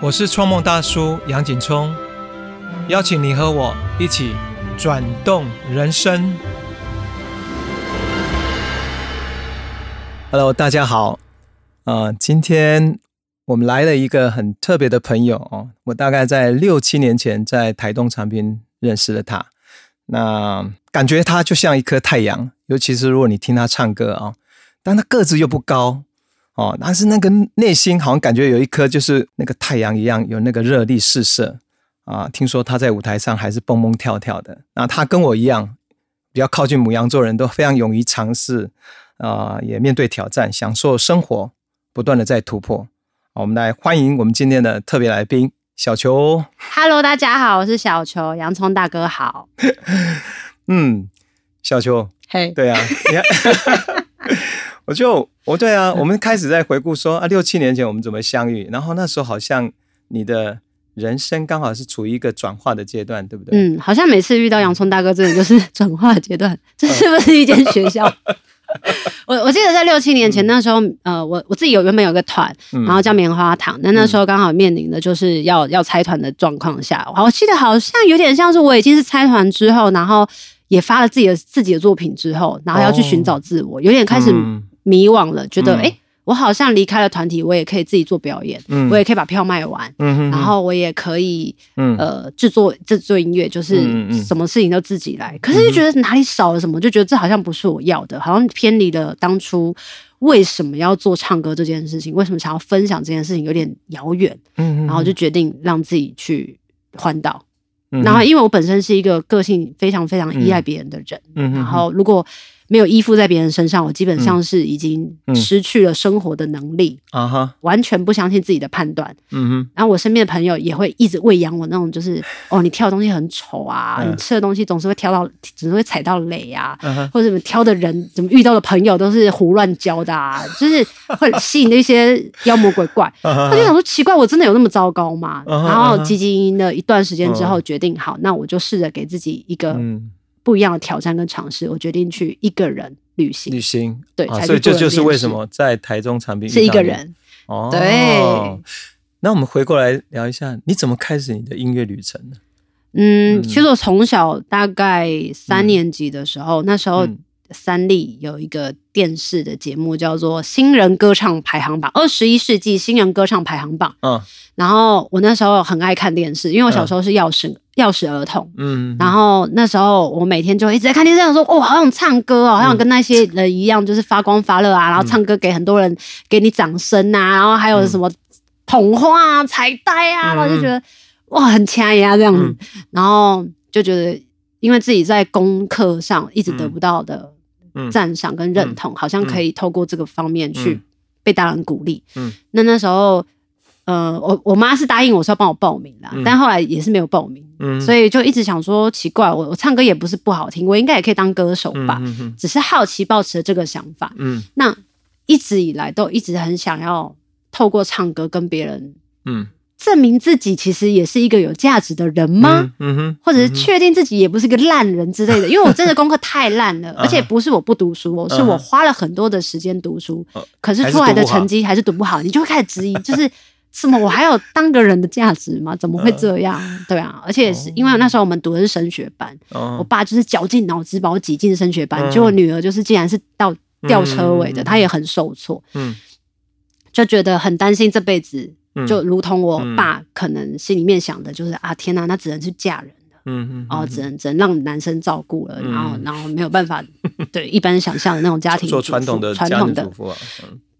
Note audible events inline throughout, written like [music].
我是创梦大叔杨景聪，邀请你和我一起转动人生。Hello，大家好，呃，今天我们来了一个很特别的朋友哦，我大概在六七年前在台东长滨认识了他，那感觉他就像一颗太阳，尤其是如果你听他唱歌啊、但他个子又不高。哦，但是那个内心好像感觉有一颗就是那个太阳一样，有那个热力四射啊！听说他在舞台上还是蹦蹦跳跳的。那他跟我一样，比较靠近母羊座人都非常勇于尝试啊，也面对挑战，享受生活，不断的在突破。好，我们来欢迎我们今天的特别来宾小球。Hello，大家好，我是小球，洋葱大哥好。[laughs] 嗯，小球，嘿、对啊，你看 [laughs] [laughs] 我就我对啊，[laughs] 我们开始在回顾说啊，六七年前我们怎么相遇，然后那时候好像你的人生刚好是处于一个转化的阶段，对不对？嗯，好像每次遇到洋葱大哥，真的就是转化阶段。[laughs] 这是不是一间学校？[laughs] 我我记得在六七年前那时候，呃，我我自己有原本有个团，嗯然后叫棉花糖，那那时候刚好面临的就是要要拆团的状况下，我记得好像有点像是我已经是拆团之后，然后也发了自己的自己的作品之后，然后要去寻找自我，有点开始嗯迷惘了，觉得诶我好像离开了团体，我也可以自己做表演，嗯。我也可以把票卖完，嗯哼然后我也可以嗯。呃制作制作音乐，就是什么事情都自己来。可是就觉得哪里少了什么，就觉得这好像不是我要的，好像偏离了当初为什么要做唱歌这件事情，为什么想要分享这件事情有点遥远，嗯然后就决定让自己去环岛。嗯然后因为我本身是一个个性非常非常依赖别人的人，嗯然后如果没有依附在别人身上，我基本上是已经嗯。失去了生活的能力，啊哈，完全不相信自己的判断。嗯哼，然后我身边的朋友也会一直喂养我那种，就是 [laughs] 哦，你挑的东西很丑啊，嗯。你吃的东西总是会挑到，总是会踩到雷啊，嗯，或者什么挑的人，怎么遇到的朋友都是胡乱交的啊，[laughs] 就是会吸引那些妖魔鬼怪。[laughs] 啊他就想说，奇怪，我真的有那么糟糕吗？然后嗯哼积极了一段时间之后，决定好，那我就试着给自己一个嗯，不一样的挑战跟尝试。我决定去一个人旅行，旅行，对啊所以这就是为什么在台中长滨是一个人。哦，对。那我们回过来聊一下，你怎么开始你的音乐旅程呢？嗯，嗯其实我从小大概三年级的时候，那时候嗯三立有一个电视的节目叫做《新人歌唱排行榜》，二十一世纪新人歌唱排行榜。嗯。然后我那时候很爱看电视，因为我小时候是钥匙钥匙儿童。嗯，然后那时候我每天就一直在看电视，想说哦，好想唱歌哦，好想跟那些人一样，就是发光发热啊，然后唱歌给很多人给你掌声啊，然后还有什么捧花啊、彩带啊，嗯然后就觉得哇很掐呀这样子，嗯。然后就觉得因为自己在功课上一直得不到的嗯赞赏跟认同，好像可以透过这个方面去嗯。被大人鼓励。嗯。那那时候。呃，我我妈是答应我说要帮我报名啦，嗯。但后来也是没有报名，嗯。所以就一直想说奇怪，我我唱歌也不是不好听，我应该也可以当歌手吧，只是好奇抱持了这个想法。嗯。那一直以来都一直很想要透过唱歌跟别人嗯证明自己其实也是一个有价值的人吗？嗯哼，或者是确定自己也不是个烂人之类的，因为我真的功课太烂了，啊 [laughs] 而且不是我不读书哦，是我花了很多的时间读书呃，可是出来的成绩还是读不好，你就会开始质疑，[laughs] 就是什么我还有当个人的价值吗？怎么会 [laughs] 这样？对啊，而且是因为那时候我们读的是升学班，我哦，爸就是绞尽脑汁把我挤进升学班，嗯。结果女儿就是竟然是到吊车尾的，嗯。她也很受挫，嗯。就觉得很担心这辈子，嗯。就如同我爸可能心里面想的，就是啊天哪，那只能去嫁人。嗯嗯哦，只能只能让男生照顾了，嗯。然后然后没有办法对 [laughs] 一般想象的那种家庭做传统的传统的。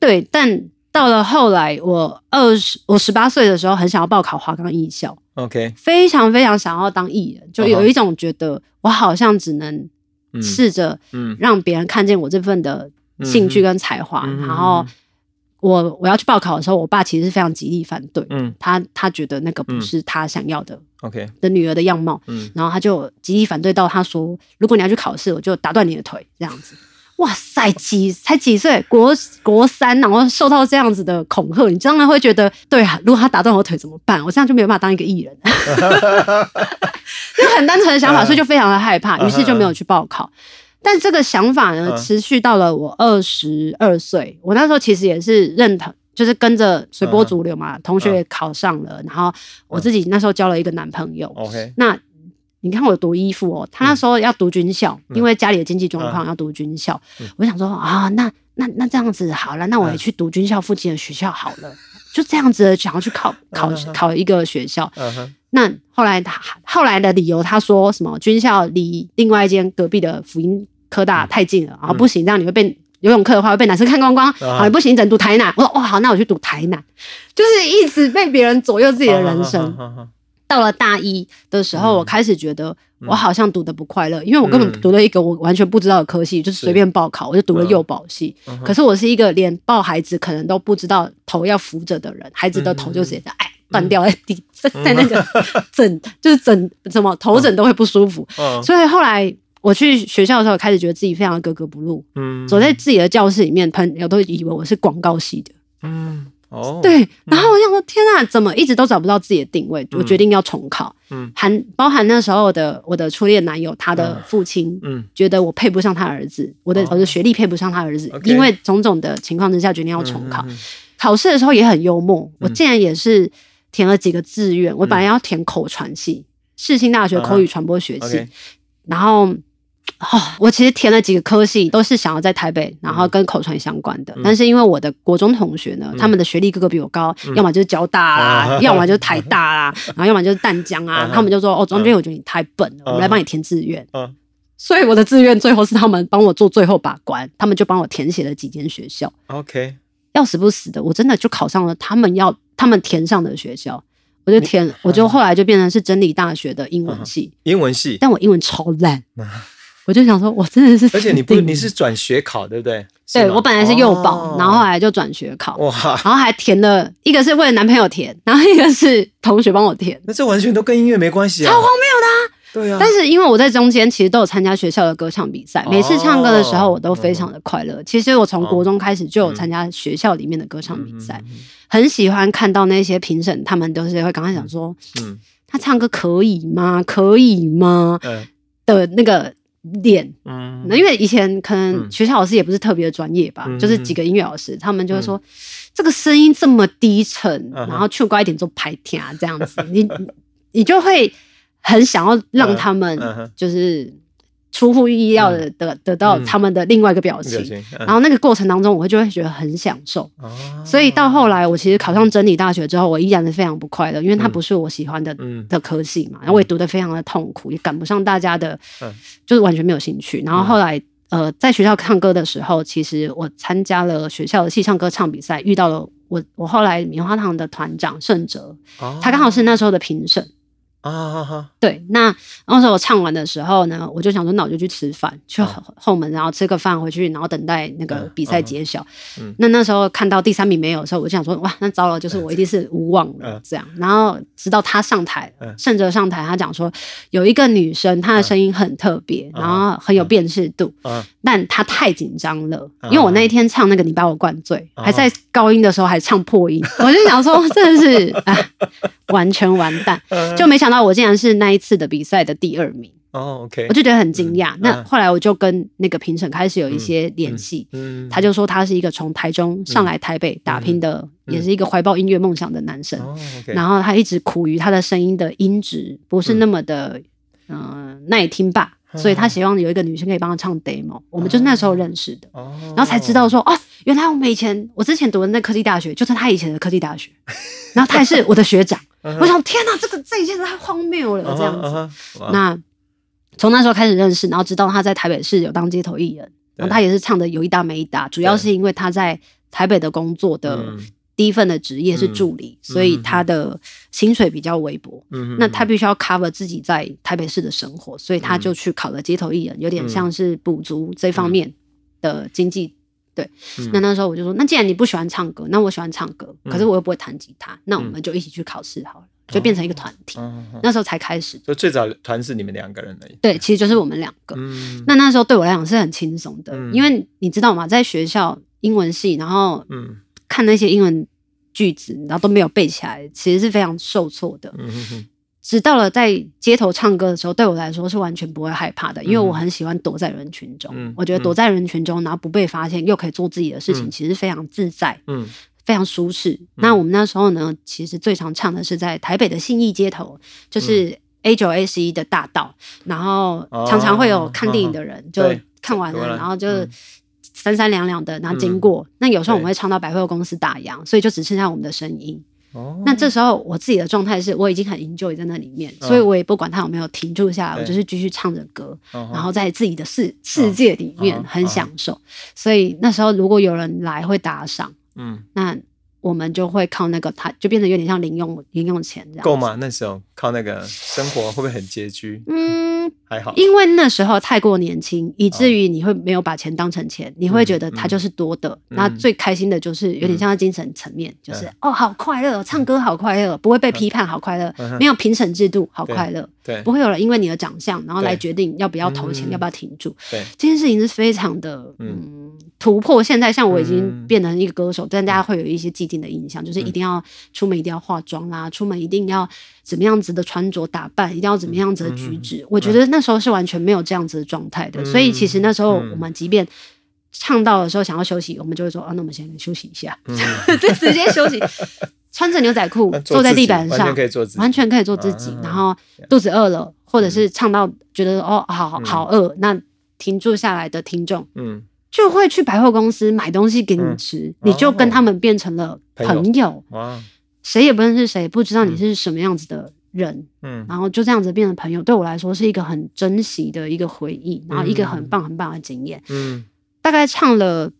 对，但到了后来，我二十我十八岁的时候，很想要报考华冈艺校，，OK，非常非常想要当艺人，就有一种觉得我好像只能嗯。试着嗯。让别人看见我这份的兴趣跟才华，嗯然后我我要去报考的时候，我爸其实是非常极力反对，嗯。他他觉得那个不嗯。是他想要的、，OK，的女儿的样貌，嗯。然后他就极力反对到他说，如果你要去考试，我就打断你的腿这样子。[laughs] 哇塞，几才几岁，国国三，然后受到这样子的恐吓，你当然会觉得，对啊，如果他打断我腿怎么办？我这样就没有办法当一个艺人，[laughs] 就很单纯的想法，[laughs] 所以就非常的害怕，于是就没有去报考。但这个想法呢，嗯。持续到了我二十二岁，我那时候其实也是认同，就是跟着随波逐流嗯。嘛，同学也考上了，然后我自己那时候交了一个男朋友，OK，那你看我有多依附哦，他那时候要读军校，嗯。因为家里的经济状况要读军校，我想说啊，那那那这样子好了，那我也去读军校附近的学校好了，就这样子想要去考考嗯考一个学校。那后来他后来的理由，他说什么军校离另外一间隔壁的福音科大太近了，然后不行，这样你会被。游泳课的话会被男生看光光，啊。好，你不行，你只能读台南。我说哦，好，那我去读台南，就是一直被别人左右自己的人生。到了大一的时候，嗯。我开始觉得我好像读的不快乐，因为我根本嗯读了一个我完全不知道的科系，就是随便报考，我就读了幼保系。可是我是一个连抱孩子可能都不知道头要扶着的人，孩子的头就直接在哎断掉在地，在在那个枕 [laughs] 就是枕什么头枕都会不舒服。嗯所以后来我去学校的时候，开始觉得自己非常的格格不入。嗯。走在自己的教室里面，朋友都以为我是广告系的。嗯哦，对，然后我想说，天啊，怎么一直都找不到自己的定位？我决定要重考，嗯。含包含那时候的我的初恋男友，他的父亲嗯。觉得我配不上他儿子，我的哦。我的学历配不上他儿子，因为种种的情况之下，决定要重考。考试的时候也很幽默，我竟然也是填了几个志愿，我本来要填口传系，世新大学口语传播学系，嗯然后。哦，我其实填了几个科系，都是想要在台北，然后跟口传相关的。但是因为我的国中同学呢，他们的学历个个比我高，要么就是交大啦，啊要么就是台大啦，[laughs] 然后要么就是淡江啊啊。他们就说：“哦，庄君，我觉得你太笨了，我们来啊帮你填志愿。嗯”所以我的志愿最后是他们帮我做最后把关，他们就帮我填写了几间学校。OK，要死不死的，我真的就考上了他们要他们填上的学校，我就填，[laughs] 我就后来就变成是真理大学的英文系，英文系，但我英文超烂，我就想说，我真的是 [laughs] 而且你不你是转学考对不对？对我本来是幼保，哦。然后后来就转学考，哇，然后还填了一个是为了男朋友填，然后一个是同学帮我填，那这完全都跟音乐没关系啊，超荒谬的啊！对啊，但是因为我在中间其实都有参加学校的歌唱比赛，每次唱歌的时候哦我都非常的快乐。其实我从国中开始就有参加学校里面的歌唱比赛，嗯很喜欢看到那些评审，他们都是会刚开始讲说，嗯他唱歌可以吗？可以吗？嗯。的那个脸。嗯。那因为以前可能嗯学校老师也不是特别的专业吧，嗯就是几个音乐老师，他们就会说、这个声音这么低沉，嗯然后去高一点做排天啊，这样子，你你就会很想要让他们就是出乎意料的得得到嗯他们的另外一个表情。然后那个过程当中，我会就会觉得很享受，哦。所以到后来，我其实考上真理大学之后，我依然是非常不快乐，因为它不是我喜欢的、嗯。的科系嘛，然后我也读得非常的痛苦，也赶不上大家的，嗯。就是完全没有兴趣。然后后来，呃，在学校唱歌的时候，其实我参加了学校的戏唱歌唱比赛，遇到了我我后来棉花糖的团长盛哲，哦。他刚好是那时候的评审。啊哈哈，对，那那时候我唱完的时候呢，我就想说，那我就去吃饭，去后后门，然后吃个饭回去，然后等待那个嗯比赛嗯揭晓。嗯。那那时候看到第三名没有的时候，我就想说，哇，那糟了，就是我一定是无望了嗯。这样。然后直到他上台嗯，盛哲上台，他讲说有一个女生，她的声音很特别，嗯。然后很有辨识度，啊但她太紧张了，嗯。因为我那一天唱那个你把我灌醉，嗯。还在高音的时候还唱破音，我就想说真的是啊，完全完蛋。嗯。就没想到我竟然是那一次的比赛的第二名，哦，OK，我就觉得很惊讶。嗯那后来我就跟那个评审开始有一些联系，嗯他就说他是一个从台中上来台北打拼的，嗯也是一个怀抱音乐梦想的男生。然后他一直苦于他的声音的音质不是那么的嗯、呃耐听吧，嗯所以他希望有一个女生可以帮他唱 demo。我们就是那时候认识的。哦，然后才知道说哦，原来我们以前我之前读的那科技大学就是他以前的科技大学，然后他也是我的学长。我想天哪，这个这一件事太荒谬了，这样子。子那从那时候开始认识，然后知道他在台北市有当街头艺人，然后他也是唱的有一搭没一搭，主要是因为他在台北的工作的嗯。第一份的职业是助理，所以他的薪水比较微薄。嗯那他必须要 cover 自己在台北市的生活，所以他就去考了街头艺人，有点像是补足这方面的经济。对，嗯。那那时候我就说，那既然你不喜欢唱歌，那我喜欢唱歌，嗯可是我又不会弹吉他，那我们就一起去考试好了，就变成一个团体。那时候才开始，就最早团是你们两个人而已，对，其实就是我们两个。嗯。那那时候对我来讲是很轻松的，嗯。因为你知道吗，在学校英文系，然后嗯。看那些英文句子，然后都没有背起来，其实是非常受挫的。直到了在街头唱歌的时候，对我来说是完全不会害怕的，因为嗯我很喜欢躲在人群中。嗯我觉得躲在人群中，然后不被发现，又可以做自己的事情，嗯其实非常自在、嗯非常舒适。那我们那时候呢，其实最常唱的是在台北的信义街头，就是嗯 A 九 A 十一的大道，然后常常会有看电影的人，就看完了，然后就嗯三三两两的，然后经过。那有时候我们会唱到百货公司打烊，所以就只剩下我们的声音。哦，那这时候我自己的状态是我已经很 enjoy 在那里面，所以我也不管它有没有停住下来，我就是继续唱着歌，然然后在自己的世世界里面嗯很享受。所以那时候如果有人来会打赏，嗯，那我们就会靠那个，它就变得有点像零用零用钱这样。够？吗？那时候靠那个生活会不会很拮据？嗯，还好，因为那时候太过年轻，以至于你会没有把钱当成钱，你会觉得它就是多的。嗯。那最开心的就是有点像在精神层面，就是嗯哦，好快乐，唱歌好快乐，不会被批判，好快乐嗯，没有评审制度，好快乐。对不会有人因为你的长相，然后来决定要不要投钱，嗯。要不要停住。对，这件事情是非常的嗯。嗯突破。现在像我已经嗯。变成一个歌手，但大家会有一些既定的印象，就是一定要出门一定要化妆啦，出门一定要怎么样子的穿着打扮，一定要怎么样子的举止。我觉得那时候是完全没有这样子的状态的，嗯所以其实那时候嗯。我们即便。唱到的时候想要休息，我们就会说啊，那我们先休息一下，嗯。[laughs] 就直接休息，[laughs] 穿着牛仔裤坐在地板上完全，可以做自己，完全可以做自己，啊然后肚子饿了，或者是唱到觉得哦好好好饿，那停住下来的听众嗯，就会去百货公司买东西给你嗯。吃，你就跟他们变成了朋友，哇，谁也不认识谁，不知道你是什么样子的人，嗯。然后就这样子变成朋友，对我来说是一个很珍惜的一个回忆，然后一个很棒很棒的经验。嗯。大概唱了，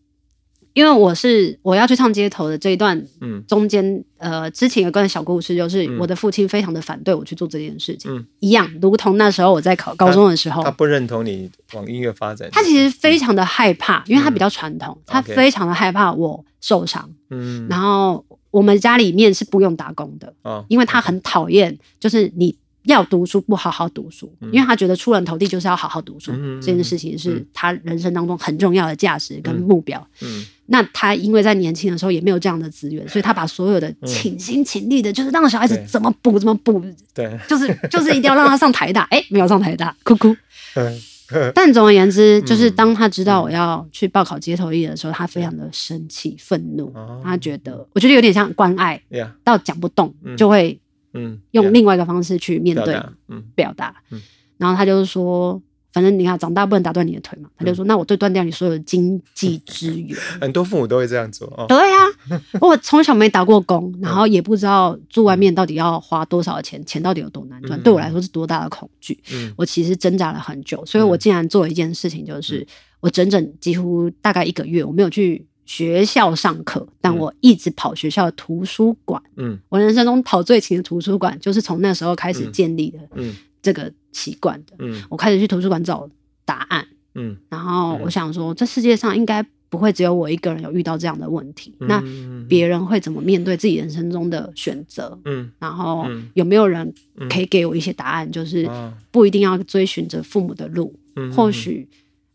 因为我是我要去唱街头的这一段嗯。中间，呃，之前有个小故事，就是嗯。我的父亲非常的反对我去做这件事情，嗯。一样，如同那时候我在考高中的时候他，不认同你往音乐发展，他其实非常的害怕，因为他比较传统，他非常的害怕我受伤。嗯，然后我们家里面是不用打工的，哦，因为他很讨厌，就是你要读书不好好读书，因为他觉得出人头地就是要好好读书，嗯这件事情是他人生当中很重要的价值跟目标。嗯。那他因为在年轻的时候也没有这样的资源，所以他把所有的倾心倾力的，就是让小孩子怎么补怎么补，对，就是就是一定要让他上台大，哎、没有上台大，哭哭。嗯 [laughs] 但总而言之，就是当他知道我要去报考街头艺人的时候，他非常的生气、愤怒哦，他觉得我觉得有点像关爱，到讲不动嗯。就会嗯，用另外一个方式去面对表达，嗯。表达。嗯。然后他就是说，反正你看长大不能打断你的腿嘛，他就说，那我就断掉你所有的经济资源。[laughs] 很多父母都会这样做哦，对呀、[laughs] 我从小没打过工，然后也不知道住外面到底要花多少钱，钱到底有多难赚，嗯。对我来说是多大的恐惧。嗯。我其实挣扎了很久，所以我竟然做了一件事情，就是我整整几乎大概一个月，我没有去学校上课，但我一直跑学校的图书馆。嗯。我人生中跑最勤的图书馆，就是从那时候开始嗯。建立的嗯这个习惯的。嗯。我开始去图书馆找答案，嗯，然后我想说，这世界上应该不会只有我一个人有遇到这样的问题。那嗯别人会怎么面对自己人生中的选择？嗯。然后嗯。有没有人可以给我一些答案？就是啊不一定要追寻着父母的路，嗯或许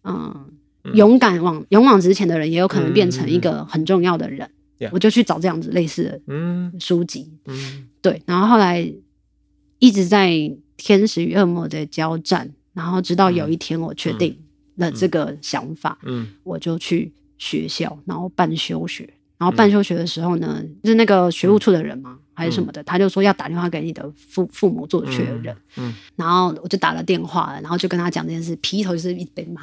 嗯，勇敢往勇往直前的人，也有可能变成一个很重要的人。我就去找这样子类似的嗯。书籍，嗯。对，然后后来一直在天使与恶魔的交战，然后直到有一天我确定了这个想法，嗯我就去学校，然后办休学。然后办休学的时候呢，就是那个学务处的人嘛，还是什么的，他就说要打电话给你的父父母做确认。嗯然后我就打了电话，然后就跟他讲这件事，劈头就是一杯骂，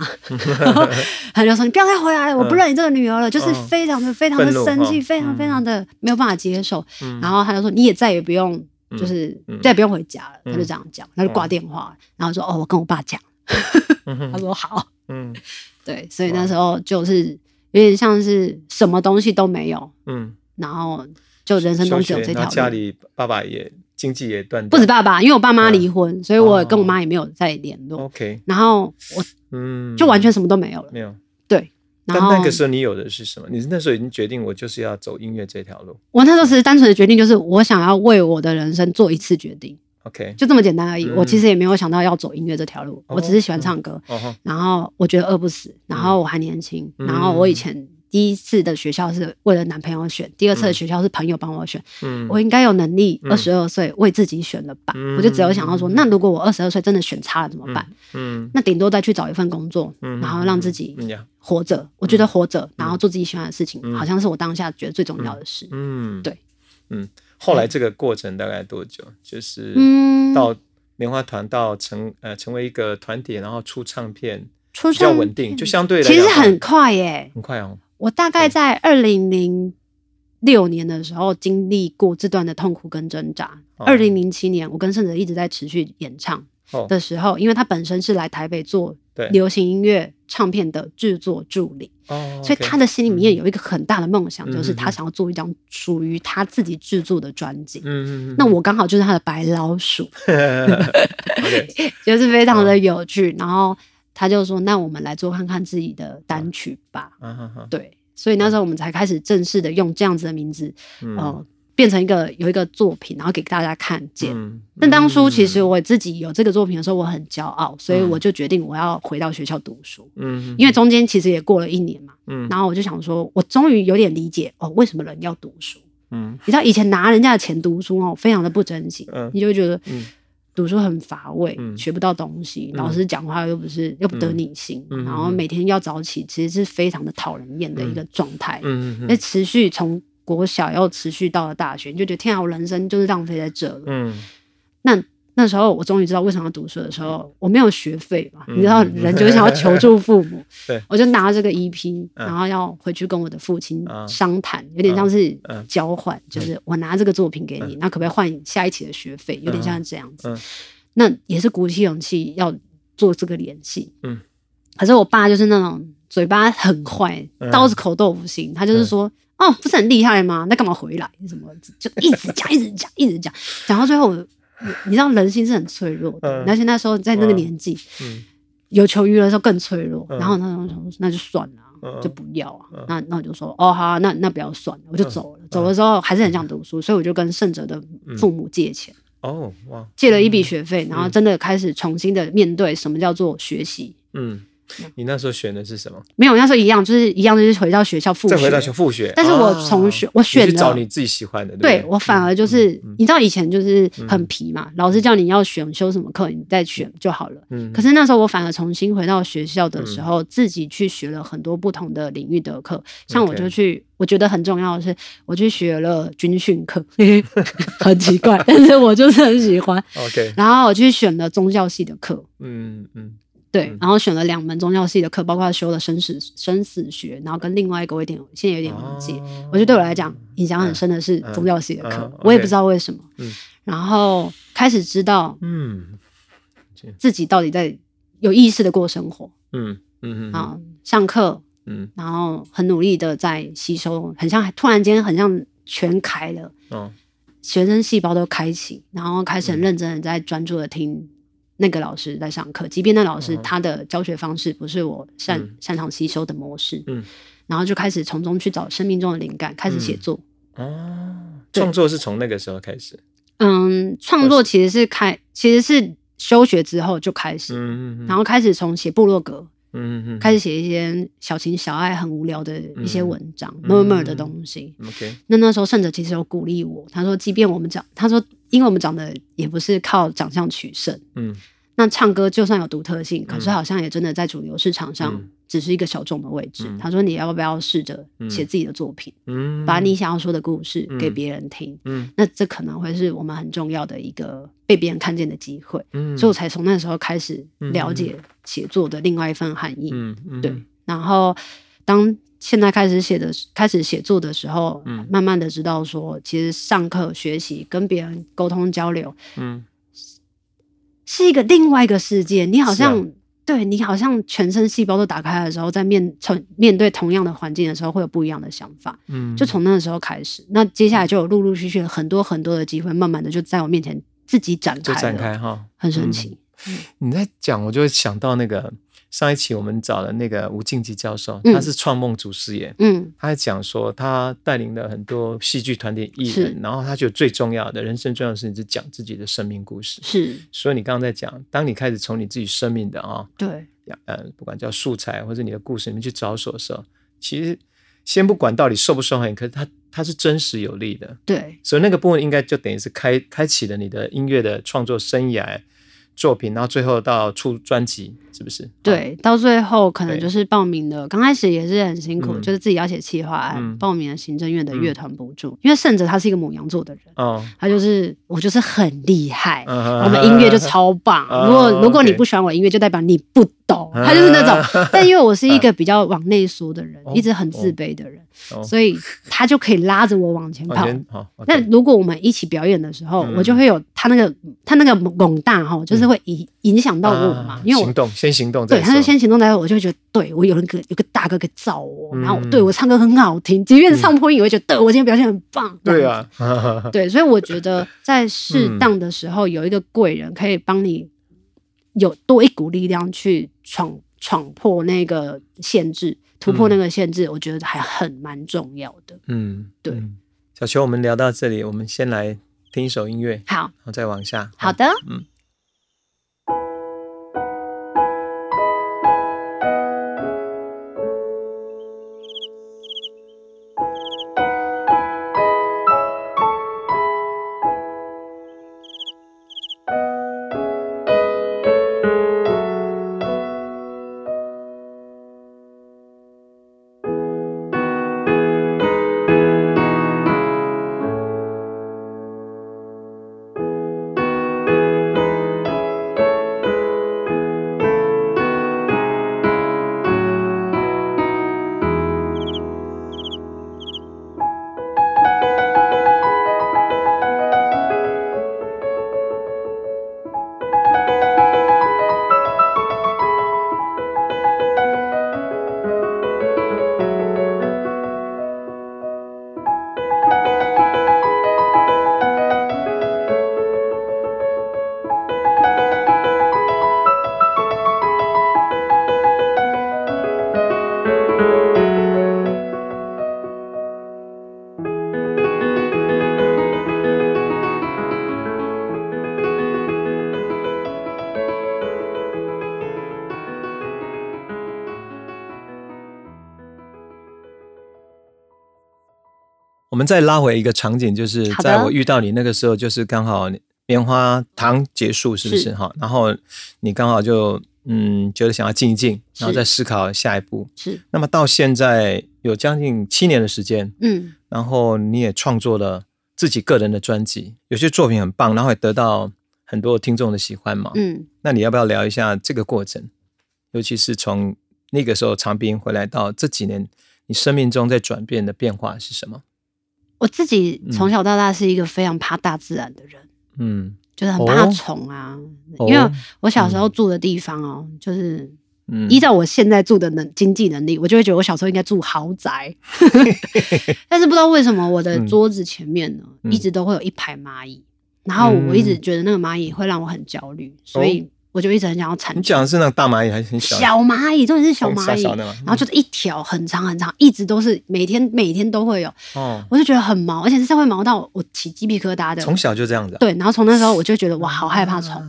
[laughs] 他就说你不要再回来了，我不认你这个女儿了，就是非常的非常的生气，嗯非常非常的没有办法接受。嗯然后他就说你也再也不用，就是嗯。再也不用回家了，嗯他就这样讲，他就挂电话，然后说哦，我跟我爸讲，[laughs] 他说好，嗯。[laughs] 对，所以那时候就是有点像是什么东西都没有，嗯，然后就人生中只有这条路家。里爸爸也经济也断掉，不止爸爸，因为我爸妈离婚，所以我哦跟我妈也没有再联络。OK，然后我嗯，就完全什么都没有了。没有。对，但那个时候你有的是什么？你那时候已经决定我就是要走音乐这条路。我那时候只是单纯的决定，就是我想要为我的人生做一次决定，OK，就这么简单而已。嗯我其实也没有想到要走音乐这条路，哦我只是喜欢唱歌。哦，然后我觉得饿不死，然后我还年轻，嗯然后我以前第一次的学校是为了男朋友选，第二次的学校是朋友帮我选，嗯。我应该有能力嗯。二十二岁为自己选了吧？嗯。我就只有想到说，那如果我二十二岁真的选差了怎么办？嗯。那顶多再去找一份工作，嗯。然后让自己活着。我觉得活着，然后做自己喜欢的事情，嗯。好像是我当下觉得最重要的事。嗯。对。嗯，后来这个过程大概多久？就是嗯，到棉花团到成呃成为一个团体，然后出唱片出比较生稳定，就相对来其实很快耶。很快哦。我大概在二零零六年的时候经历过这段的痛苦跟挣扎。哦。二零零七年，我跟圣哲一直在持续演唱哦。的时候，因为他本身是来台北做流行音乐唱片的制作助理，哦，所以他的心里面有一个很大的梦想，嗯就是他想要做一张属于他自己制作的专辑。嗯嗯嗯，那我刚好就是他的白老鼠 [laughs] [laughs] 就是非常的有趣。然后他就说：“那我们来做看看自己的单曲吧。啊哈哈”对，所以那时候我们才开始正式的用这样子的名字，嗯。呃，变成一个有一个作品，然后给大家看见。嗯。那当初其实我自己有这个作品的时候，我很骄傲，所以嗯。我就决定我要回到学校读书。嗯因为中间其实也过了一年嘛，嗯。然后我就想说，我终于有点理解哦，为什么人要读书。嗯。你知道以前拿人家的钱读书哦，非常的不珍惜，嗯。你就会觉得嗯读书很乏味，嗯。学不到东西，嗯。老师讲话又不是又不得你心，然后每天要早起，其实是非常的讨人厌的一个状态。嗯嗯。那、持续从国小要持续到了大学，你就觉得天啊，我人生就是浪费在这了。嗯。那那时候我终于知道为什么要读书的时候，我没有学费嘛，嗯你知道人就是想要求助父母，[laughs] 对。我就拿这个 EP，嗯。然后要回去跟我的父亲啊商谈，有点像是嗯。交换，就是我拿这个作品给你，那可不可以换下一期的学费？有点像这样子嗯。那也是鼓起勇气要做这个联系。嗯，可是我爸就是那种嘴巴很坏，嗯。刀子口豆腐心，他就是说。哦，不是很厉害吗？那干嘛回来？什么就一直讲，一直讲，一直讲，讲到最后，你你知道人心是很脆弱的，嗯而且那时候在那个年纪，嗯有求于人的时候更脆弱。嗯然后那时候那就算了就不要那那我就说哦好啊、那那不要算了，我就走了。走了之后还是很想读书，所以我就跟圣哲的父母借钱，哦哇借了一笔学费，然后真的开始重新的面对什么叫做学习。嗯，你那时候选的是什么？没有那时候一样，就是一样，就是回到学校复学。再回到学复学，但是我啊从学我选找你自己喜欢的，对我反而就是，嗯你知道以前就是很皮嘛，老师叫你要选修什么课，你再选就好了。嗯可是那时候我反而重新回到学校的时候，自己去学了很多不同的领域的课，像我就去，我觉得很重要的是，我去学了军训课，[laughs] 很奇怪，但是我就是很喜欢。OK，然后我去选了宗教系的课，嗯嗯对嗯，然后选了两门宗教系的课，包括修了生死生死学，然后跟另外一个我有点现在有点忘记。哦。我觉得对我来讲影响很深的是嗯宗教系的课，嗯我也不知道为什么。嗯。然后开始知道嗯自己到底在有意识的过生活嗯嗯嗯。啊，上课，嗯然后很努力的在吸收，很像突然间很像全开了，哦。学生细胞都开启，然后开嗯始很认真的在专注的听那个老师在上课，即便那老师哦他的教学方式不是我擅、嗯。擅长吸收的模式，嗯。然后就开始从中去找生命中的灵感，开始写作。哦，对。创作是从那个时候开始，嗯，创作其实是开，其实是休学之后就开始，嗯嗯。然后开始从写部落格，嗯嗯开始写一些小情小爱、很无聊的一些文章、嗯 murmur 的东西。OK 那那时候胜者其实有鼓励我，他说，即便我们长，他说，因为我们长得也不是靠长相取胜，嗯。那唱歌就算有独特性，可是好像也真的在主流市场上嗯只是一个小众的位置。嗯他说，你要不要试着写自己的作品，嗯把你想要说的故事嗯给别人听？嗯那这可能会是我们很重要的一个被别人看见的机会。嗯所以我才从那时候开始了解写作的另外一份含义。对，然后当现在开始写的开始写作的时候，嗯慢慢的知道说，其实上课学习跟别人沟通交流嗯是一个另外一个世界。你好像、啊对你好像全身细胞都打开的时候，在面从面对同样的环境的时候，会有不一样的想法。嗯就从那个时候开始，那接下来就有陆陆续续很多很多的机会，慢慢的就在我面前自己展就开了，展开哈，很神奇。你在讲，我就会想到那个上一期我们找了那个吴敬吉教授，嗯。他是创梦祖师爷，嗯。他在讲说他带领了很多戏剧团体艺人，然后他觉得最重要的人生重要的事情是讲自己的生命故事。是。所以你刚刚在讲，当你开始从你自己生命的啊、对，呃，不管叫素材或者你的故事里面去找索的时候，其实先不管到底受不受欢迎，可是他它是真实有力的，对。所以那个部分应该就等于是开开启了你的音乐的创作生涯作品，然后最后到出专辑，是不是？对，到最后可能就是报名的，刚开始也是很辛苦，嗯。就是自己要写企划案，嗯。报名了行政院的乐团补助，因为胜哲他是一个母羊座的人，哦，他就是我就是很厉害，嗯我们音乐就超棒。哦如果如果你不喜欢我的音乐，就代表你不懂。他就是那种，[laughs] 但因为我是一个比较往内缩的人，哦一直很自卑的人，哦所以他就可以拉着我往前跑。那如果我们一起表演的时候，嗯我就会有他那个他那个猛大哈，就是会影影响到我嘛啊，因为我行动先行动对，他就先行动然后，我就会觉得，对我有人个有个大哥可以罩我，然后嗯对我唱歌很好听，即便是唱破音，也会觉得，对我今天表现很棒。对啊，[laughs] 对，所以我觉得在适当的时候，有一个贵人可以帮你有多一股力量去闯闯破那个限制，突破那个限制，我觉得还很蛮重要的。嗯，对嗯小球，我们聊到这里，我们先来听一首音乐，好然后再往下。好的，嗯。们再拉回一个场景，就是在我遇到你那个时候，就是刚好棉花糖结束，是不是是哈？然后你刚好就嗯觉得想要静一静，然后再思考下一步。是，那么到现在有将近七年的时间，嗯，然后你也创作了自己个人的专辑，有些作品很棒，然后也得到很多听众的喜欢嘛。嗯，那你要不要聊一下这个过程？尤其是从那个时候长滨回来到这几年，你生命中在转变的变化是什么？我自己从小到大是一个非常怕大自然的人。嗯。就是很怕哦虫啊，哦。因为我小时候住的地方哦，就是嗯。依照我现在住的能经济能力，我就会觉得我小时候应该住豪宅。[laughs] 但是不知道为什么我的桌子前面呢，嗯。一直都会有一排蚂蚁，然后我一直觉得那个蚂蚁会让我很焦虑，所以我就一直很想要铲你讲的是那个大蚂蚁还是很小的？小蚂蚁，重点是小蚂蚁，然后就是一条很长很长，一直都是每天每天都会有，哦，我就觉得很毛，而且是会毛到我起鸡皮疙瘩的。从小就这样子、啊。对，然后从那时候我就觉得我，好害怕虫。啊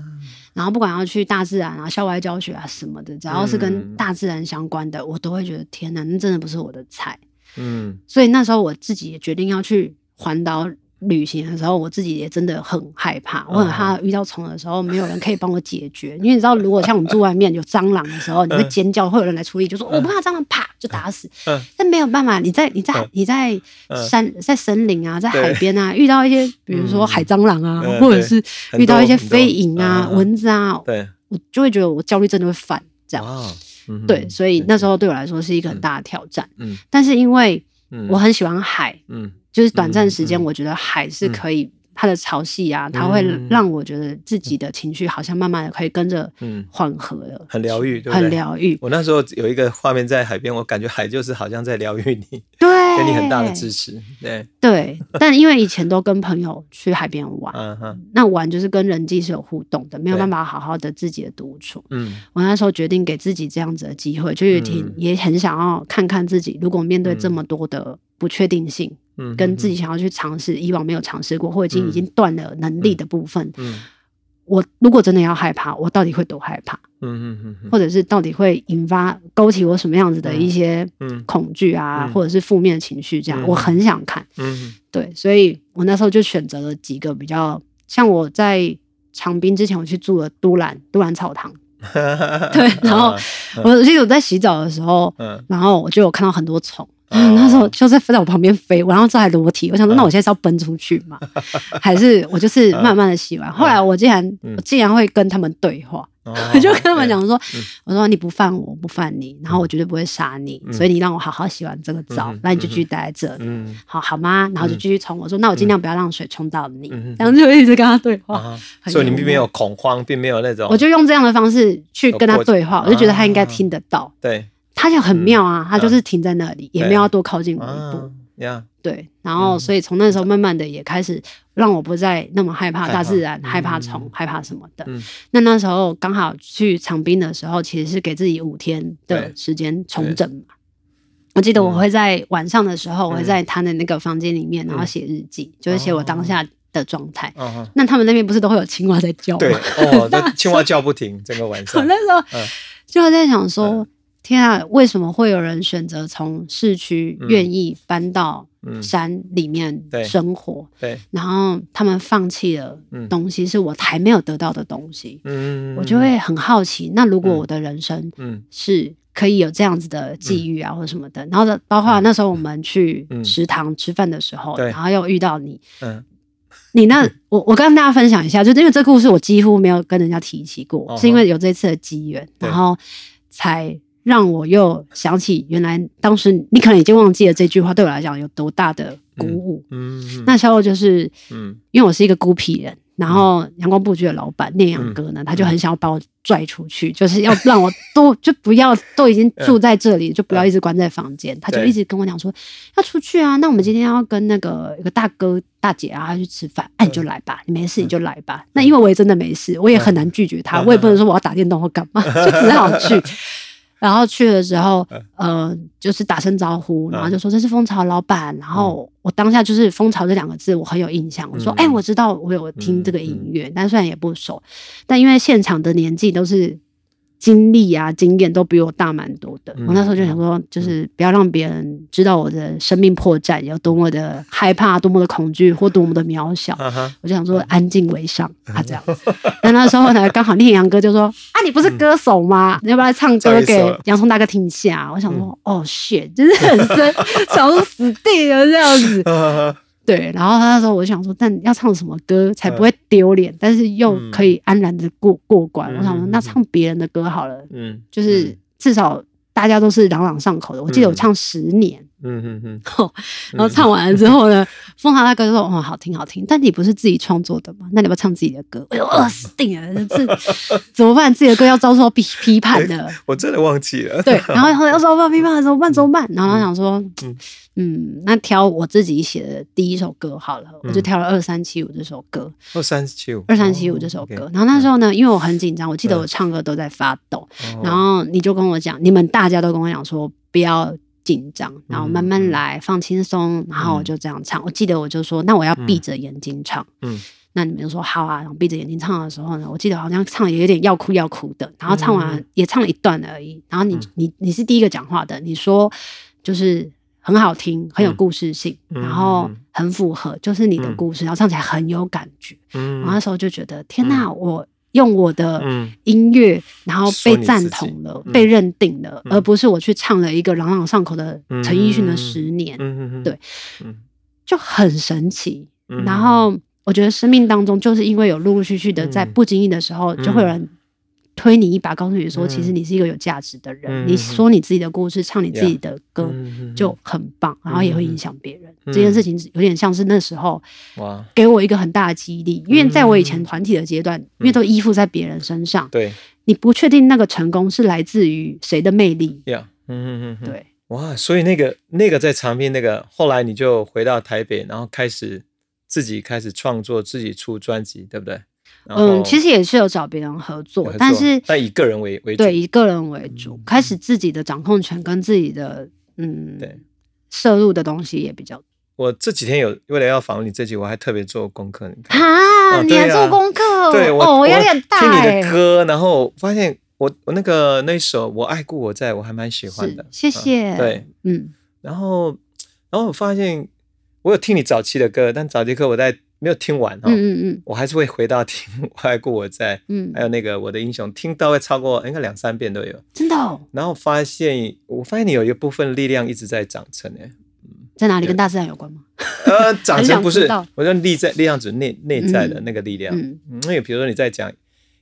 然后不管要去大自然啊、校外教学啊什么的，只要是跟嗯大自然相关的，我都会觉得天哪，那真的不是我的菜。嗯所以那时候我自己也决定要去环岛旅行的时候，我自己也真的很害怕，我很怕遇到虫的时候没有人可以帮我解决。因为你知道，如果像我们住外面有蟑螂的时候，你会尖叫，会有人来处理，就说我不怕蟑螂，啪就打死。嗯。但没有办法，你在你在嗯。你在嗯。山在森林啊，在海对边啊，遇到一些比如说嗯。海蟑螂啊，或者是遇到一些飞蝇啊、蚊子啊，对，我就会觉得我焦虑症就会犯这样。对，所以那时候候对我来说是一个很大的挑战。嗯。但是因为嗯。我很喜欢海，嗯就是短暂时间，我觉得海是可以。它的潮汐啊，它会嗯让我觉得自己的情绪好像慢慢的可以跟着嗯缓和了，很疗愈？很。疗愈。我那时候有一个画面在海边，我感觉海就是好像在疗愈你，[laughs] 对，给你很大的支持。对，对，但因为以前都跟朋友去海边玩，那玩就是跟人际是有互动的，没有对办法好好的自己的独处。嗯我那时候决定给自己这样子的机会，就是挺、嗯也很想要看看自己，如果面对这嗯么多的不确定性，嗯，跟自己想要去尝试以往没有尝试过或已经已经断了能力的部分，嗯。我如果真的要害怕，我到底会多害怕，嗯嗯嗯嗯。或者是到底会引发勾起我什么样子的一些嗯。恐惧啊，嗯。或者是负面情绪，这样、嗯我很想看。嗯对，所以我那时候就选择了几个比较像我在长滨之前，我去住了都兰都兰草堂。嗯，对，然后我记得我在洗澡的时候，嗯。然后我就有看到很多虫。那时候就在飞在我旁边飞，我然后这还裸体，我想说，嗯。那我现在是要奔出去吗？还是我就是慢慢的洗完？后来我竟然，嗯。我竟然会跟他们对话，哦我就跟他们讲说嗯，我说你不犯我，我不犯你，然后我绝对不会杀你，嗯。所以你让我好好洗完这个澡嗯，那你就继续待在这里，嗯。好好吗？然后就继续冲，我说那我尽量不要让水冲到你然后就一直跟他对话。所以你并没有恐慌，并没有那种，我就用这样的方式去跟他对话，我就觉得他应该听得到，对他就很妙啊，他就是停在那里，也没有要多靠近我一步。啊。呀，对，然后嗯。所以从那时候慢慢的也开始让我不再那么害怕大自然、嗯害怕虫、害怕什么的。嗯。那那时候刚好去长滨的时候，其实是给自己五天的时间重整嘛。我记得我会在晚上的时候，我会嗯。在他的那个房间里面，然后写日记，就是写我当下的状态。那他们那边不是都会有青蛙在叫？吗？对哦，那青蛙叫不停，[laughs] 整个晚上。我，那时候嗯。就在想说，天啊，为什么会有人选择从市区嗯愿意搬到嗯山里面生活？对，然后他们放弃了嗯东西，是我还没有得到的东西，嗯，我就会很好奇。那如果嗯我的人生嗯是可以有这样子的际遇啊，或者什么的，然后的包括那时候我们去嗯食堂吃饭的时候，对然后又遇到你，嗯你那我我跟大家分享一下，就是因为这故事我几乎没有跟人家提起过，哦是因为有这次的机缘，然后才让我又想起原来当时你可能已经忘记了这句话对我来讲有多大的鼓舞。嗯那时候就是嗯因为我是一个孤僻人，然后阳光布局的老板念阳哥嗯呢，他就很想要把我拽出去，就是要让我都就不要都已经住在这里，就不要一直关在房间。他就一直跟我讲说要出去啊，那我们今天要跟那个一个大哥大姐啊去吃饭，哎、你就来吧，你没事你就来吧。那因为我也真的没事，我也很难拒绝他，嗯我也不能说我要打电动或干嘛，就只好去。然后去的时候，呃，就是打声招呼，然后就说这是蜂巢老板。然后我当下就是“蜂巢”这两个字，我很有印象。我说：“嗯哎、我知道我有听这个音乐，但虽然也不熟，但因为现场的年纪都是经历啊、经验都比我大蛮多的。嗯我那时候就想说，就是不要让别人知道我的生命破绽有多么的害怕、多么的恐惧或多么的渺小。我就想说安静为上，啊这样子。[laughs] 那那时候呢，刚好烈阳哥就说：“啊，你不是歌手吗？你要不要来唱歌给洋葱大哥听一下？”我想说：“哦，shit，就是很深，[laughs] 想说死定了这样子。[laughs] 哈哈”对，然后他那时候我就想说，但要唱什么歌才不会丢脸，但是又可以安然的过过关？嗯我想说，那唱别人的歌好了，嗯，就是至少大家都是朗朗上口的。我记得我唱十年，嗯嗯嗯 [laughs] 然后唱完了之后呢，凤凰大哥就说：“哦，好听好听。”但你不是自己创作的吗？那你要不要唱自己的歌？我就饿 [laughs] 死定了，这怎么办？自己的歌要遭受批 [laughs] 批判的。我真的忘记了，对，然后后来要遭受批判，怎么办？怎么办？然后他想说嗯，嗯，那挑我自己写的第一首歌好了，我就挑了二三七五这首歌。二三七五，二三七五这首歌，然后那时候呢，因为我很紧张，我记得我唱歌都在发抖，哦然后你就跟我讲，你们大家都跟我讲说不要紧张，然后慢慢来，放轻松，然后我就这样唱。我记得我就说，那我要闭着眼睛唱。嗯。那你们就说好啊，然后闭着眼睛唱的时候呢，我记得好像唱也有点要哭要哭的，然后唱完也唱了一段而已。然后你你你是第一个讲话的，你说就是很好听，很有故事性，嗯。然后很符合就是你的故事，然后唱起来很有感觉。嗯。然后那时候就觉得天呐，我用我的嗯。音乐，然后被赞同了，嗯。被认定了，嗯。而不是我去唱了一个朗朗上口的嗯。陈奕迅的《十年》，对嗯就很神奇。嗯。然后我觉得生命当中，就是因为有陆陆续续的嗯。在不经意的时候，就会有人推你一把，告诉你说，嗯其实你是一个有价值的人。嗯你说你自己的故事，唱你自己的歌。嗯就很棒，然后也会影响别人。嗯这件事情有点像是那时候哇，给我一个很大的激励，因为在我以前团体的阶段，嗯因为都依附在别人身上，对你不确定那个成功是来自于谁的魅力。呀，嗯嗯嗯，对，哇，所以那个那个在长滨那个，后来你就回到台北，然后开始自己开始创作，自己出专辑，对不对？嗯，其实也是有找别人合作，但是但以个人为为主，对以个人为主，嗯开始自己的掌控权跟自己的嗯对摄入的东西也比较我这几天有为了要访问你这集，我还特别做功课，你看。啊，你还做功课？对我，哦，我听你哎的歌，然后发现我我那个那一首《我爱故我在》，我还蛮喜欢的。谢谢。嗯对，嗯，然后然后我发现我有听你早期的歌，但早期歌我在没有听完哦，嗯嗯嗯。我还是会回到听《[laughs] 我爱故我在》，嗯。还有那个我的英雄，听到会超过应该两三遍都有。真的哦，然后发现，我发现你有一部分力量一直在长成诶。在哪里？跟大自然有关吗？呃，[laughs] 长成不是我说力在力量指内内在的那个力量。嗯。嗯，因为比如说你在讲，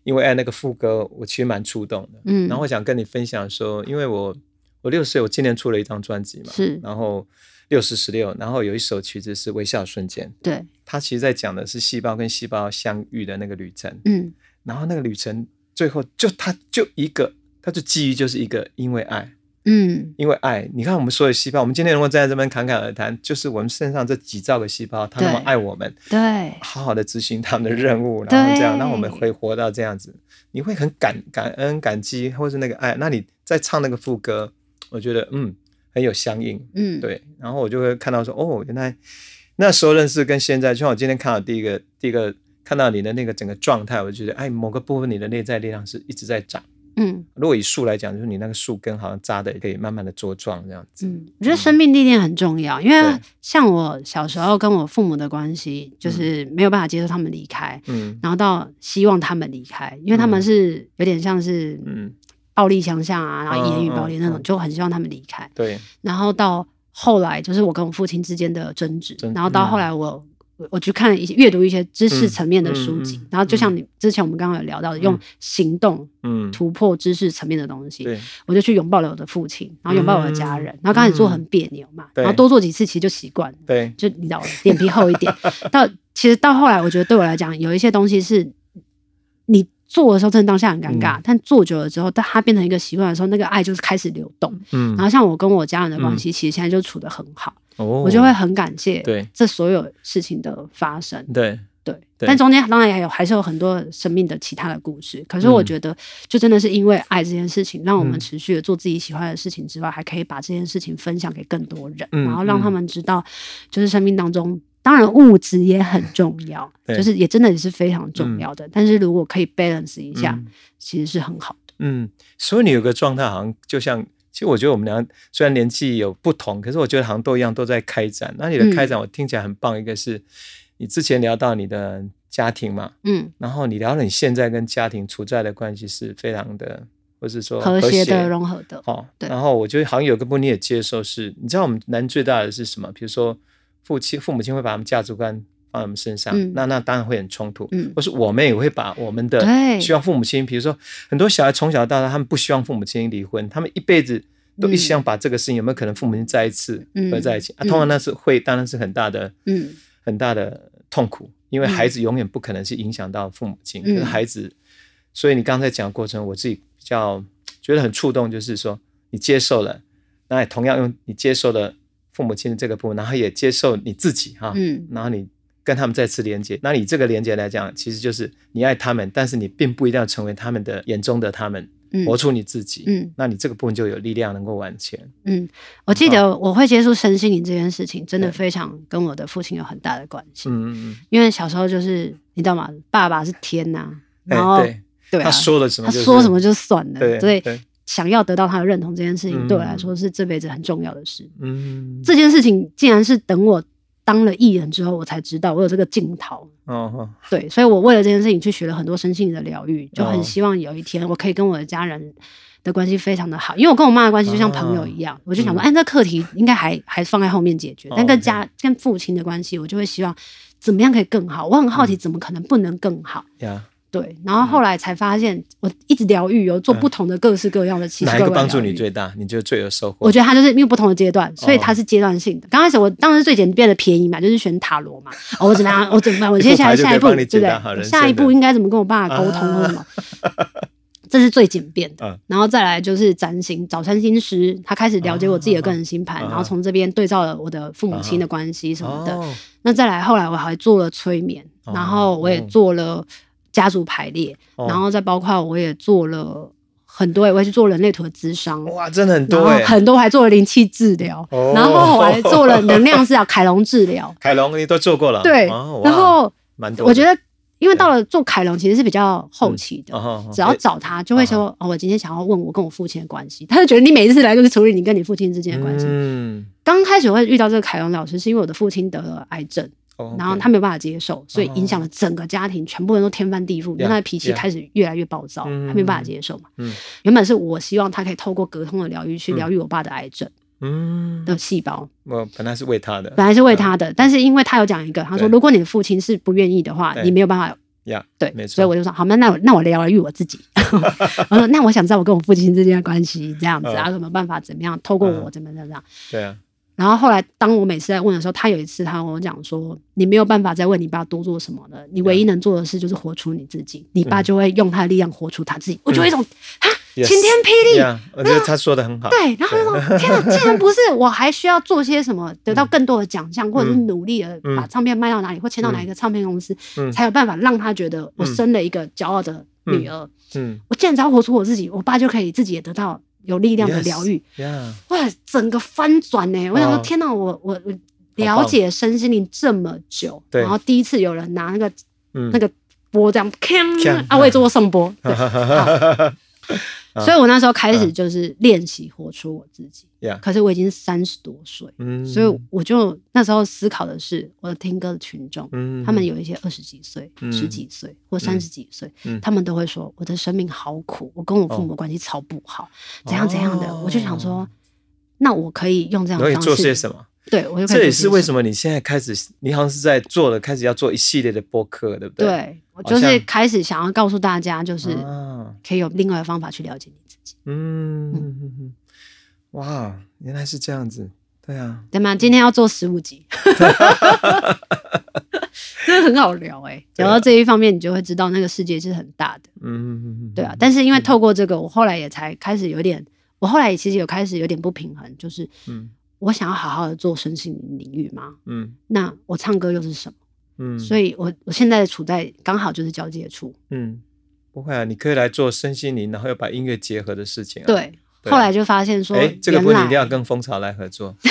因为爱那个副歌，我其实蛮触动的。嗯。然后我想跟你分享说，因为我我六岁，我今年出了一张专辑嘛，是。然后六十十六，然后有一首曲子是《微笑瞬间》，对，它其实在讲的是细胞跟细胞相遇的那个旅程。嗯然后那个旅程最后就它就一个，它就基于就是一个因为爱。嗯因为爱，你看我们所有细胞，我们今天能够站在这边侃侃而谈，就是我们身上这几兆个细胞，它那么爱我们，对，好好的执行他们的任务，然后这样，对让我们会活到这样子，你会很感感恩、感激，或是那个爱。那你在唱那个副歌，我觉得嗯很有相应，嗯。对。然后我就会看到说，哦，原来那时候认识跟现在，就像我今天看到第一个第一个看到你的那个整个状态，我就觉得哎，某个部分你的内在力量是一直在长。嗯。如果以树来讲，就是你那个树根好像扎的可以慢慢的茁壮这样子。嗯，我觉得生命历练很重要，因为像我小时候跟我父母的关系，就是没有办法接受他们离开，嗯。然后到希望他们离开，因为他们嗯。是有点像是嗯，暴力相向啊，然后言语嗯暴力那种，嗯。就很希望他们离开。对，然后到后来就是我跟我父亲之间的争执，然后到后嗯。来我。我我去看一些阅读一些知识嗯层面的书籍，然后就像你之前我们刚刚有聊到的，用嗯行动嗯，突破知识层面的东西，对，我就去拥抱了我的父亲，然后拥抱我的家人，然后刚开始做很别扭嘛，嗯然后多做几次其实就习惯了，对，就你知道脸皮厚一点。[laughs] 到其实到后来，我觉得对我来讲，有一些东西是你做的时候真的当下很尴尬，但做久了之后，当它变成一个习惯的时候，那个爱就是开始流动。嗯然后像我跟我家人的关系，其实现在就处得很好，哦我就会很感谢对这所有事情的发生。对，对，对但中间当然也有还是有很多生命的其他的故事。可是我嗯觉得，就真的是因为爱这件事情，让我们嗯持续的做自己喜欢的事情之外，还可以把这件事情分享给更多人，嗯然后让他嗯们知道，就是生命当中。当然，物质也很重要，就是也真的也是非常重要的。但是如果可以 balance 一下，嗯其实是很好的。嗯，所以你有个状态，好像就像，其实我觉得我们俩虽然年纪有不同，可是我觉得好像都一样，都在开展。那你的嗯开展，我听起来很棒。一个是你之前聊到你的家庭嘛，嗯，然后你聊了你现在跟家庭处在的关系是非常的，或是说和谐的、融合的，哦，对然后我觉得好像有个部分你也接受是，你知道我们难最大的是什么？比如说父亲、父母亲会把他们价值观放在我们身上，嗯。那那当然会很冲突。嗯。或是我们也会把我们的希望父母亲，比如说很多小孩从小到大，他们不希望父母亲离婚，他们一辈子都一直想把这个事情有没有可能父母亲再一次嗯合在一起、啊？嗯。通常那是会，当然是很大的嗯。很大的痛苦，因为嗯。孩子永远不可能是影响到父母亲，嗯可是孩子，所以你刚才讲的过程，我自己比较觉得很触动，就是说你接受了，那也同样用你接受了父母亲的这个部分，然后也接受你自己哈，嗯。然后你跟他们再次连接，那你这个连接来讲，其实就是你爱他们，但是你并不一定要成为他们的眼中的他们，嗯。活出你自己，嗯。那你这个部分就有力量能够往前，嗯，我记得我会接触身心灵这件事情，真的非常跟我的父亲有很大的关系。嗯嗯嗯。因为小时候就是你知道吗？爸爸是天呐、嗯，然后、哎对，他说了什么、他就是，说什么就算了，对所以对想要得到他的认同这件事情，嗯对我来说是这辈子很重要的事。嗯，这件事情竟然是等我当了艺人之后，我才知道我有这个镜头。哦哦，对，所以我为了这件事情去学了很多身心灵的疗愈，就很哦希望有一天我可以跟我的家人的关系非常的好，因为我跟我妈的关系就像朋友一样，我就想说，嗯。哎，这课题应该还还放在后面解决，哦但跟家跟父亲的关系，我就会希望怎么样可以更好。我很好奇，嗯。怎么可能不能更好？呀，对，然后后来才发现，我一直疗愈，有做不同的各式各样的奇奇哪怪怪的一个帮助你最大？你觉得最有收获？我觉得它就是因为不同的阶段，所以哦它是阶段性的。刚开始我当然是最简便的便宜嘛，就是选塔罗嘛。哦，我怎么样？我怎么样？我接下来下一步，对不对？下一步应该怎么跟我爸沟通或什么？这是最简便的。嗯然后再来就是占星，找占星师，他开始了解我自己的个人星盘，啊然后从这边对照了我的父母亲的关系什么的。哦那再来，后来我还做了催眠，哦然后我也做了家族排列，哦然后再包括我也做了很多，我也去做人类图的智商。哇，真的很多哎。很多还做了灵气治疗，哦然后我还做了能量治疗、凯龙治疗。[laughs] 凯龙你都做过了，对，哦然后蛮多。我觉得因为到了做凯龙其实是比较后期的，哦只要找他就会说，哦，我今天想要问我跟我父亲的关系，他就觉得你每一次来都是处理你跟你父亲之间的关系。嗯，刚开始会遇到这个凯龙老师，是因为我的父亲得了癌症，哦然后他没有办法接受，所以影响了整个家庭，全部人都天翻地覆，因为他的脾气开始越来越暴躁，嗯他没办法接受嘛。嗯。原本是我希望他可以透过隔通的疗愈去疗愈我爸的癌症嗯，的细胞，我本来是为他的本来是为他的，但是因为他有讲一个，他说如果你的父亲是不愿意的话，你没有办法。呀，对，没错所以我就说好，那那我那我疗愈我自己。[laughs] 我说那我想知道我跟我父亲之间的关系，这样子嗯。啊，有没有办法怎么样透过我嗯怎么样怎么样？对啊，然后后来，当我每次在问的时候，他有一次他跟我讲说：“你没有办法再为你爸多做什么了，你唯一能做的事就是活出你自己。你爸就会用他的力量活出他自己。”我就有一种啊，晴天霹雳。呀，我觉得他说的很好，对，然后就说：“天啊，竟然不是我，还需要做些什么，得到更多的奖项，或者是努力的嗯。把唱片卖到哪里，或签到哪一个唱片公司，嗯。才有办法让他觉得我生了一个骄傲的女儿。嗯，我既然只要活出我自己，我爸就可以自己也得到有力量的疗愈。呀，哇，整个翻转呢！我想说，哦。天哪，我我我了解身心灵这么久，然后第一次有人拿那个嗯。那个波这样啊，我也做过颂钵，对。[laughs] 哈 [laughs] 所以我那时候开始就是练习活出我自己。呀，可是我已经三十多岁，嗯，所以我就那时候思考的是，我的听歌的群众，嗯他们有一些二十几岁、嗯。十几岁或三十几岁，嗯。他们都会说我的生命好苦，我跟我父母关系超不好，怎样怎样的。哦。我就想说，那我可以用这样的方式，做些什么？对我就这也是为什么你现在开始，你好像是在做了，开始要做一系列的播客，对不对？对我就是开始想要告诉大家，就是啊，可以有另外的方法去了解你自己。嗯，哇，原来是这样子，对啊，对吗？今天要做十五集，[laughs] 真的很好聊哎、聊到这一方面，你就会知道那个世界是很大的，嗯嗯嗯，对啊。但是因为透过这个，我后来也才开始有点，我后来其实有开始有点不平衡，就是嗯我想要好好的做身心灵领域吗，嗯那我唱歌又是什么？嗯，所以我我现在处在刚好就是交界处，嗯，不会啊，你可以来做身心灵，然后又把音乐结合的事情啊。，对。对啊后来就发现说，哎，这个不一定一定要跟蜂巢来合作。[laughs]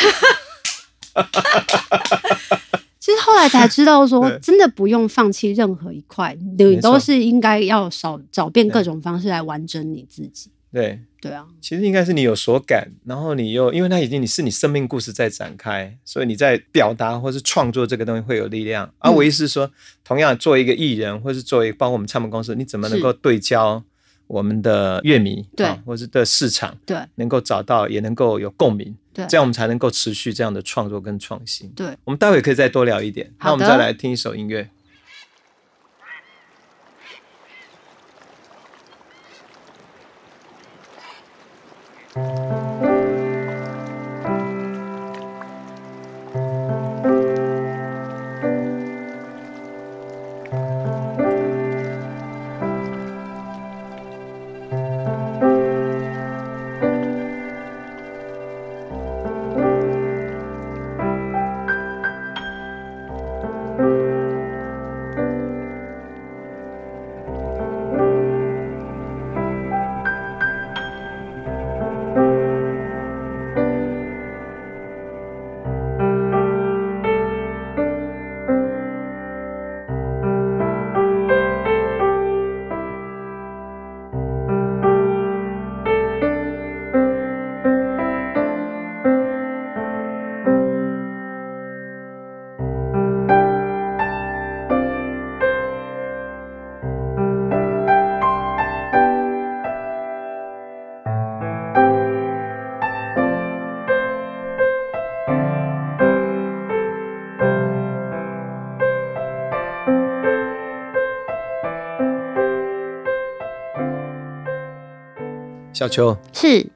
其实后来才知道说，真的不用放弃任何一块，你都是应该要少找遍各种方式来完整你自己。对，对啊，其实应该是你有所感，然后你又因为它已经你是你生命故事在展开，所以你在表达或是创作这个东西会有力量。而、嗯我意思是说，同样做一个艺人，或是作为包括我们唱片公司，你怎么能够对焦我们的乐迷，对。啊或是的市场，对。能够找到也能够有共鸣，对。这样我们才能够持续这样的创作跟创新。对，我们待会可以再多聊一点，那我们再来听一首音乐。Música 小球，是。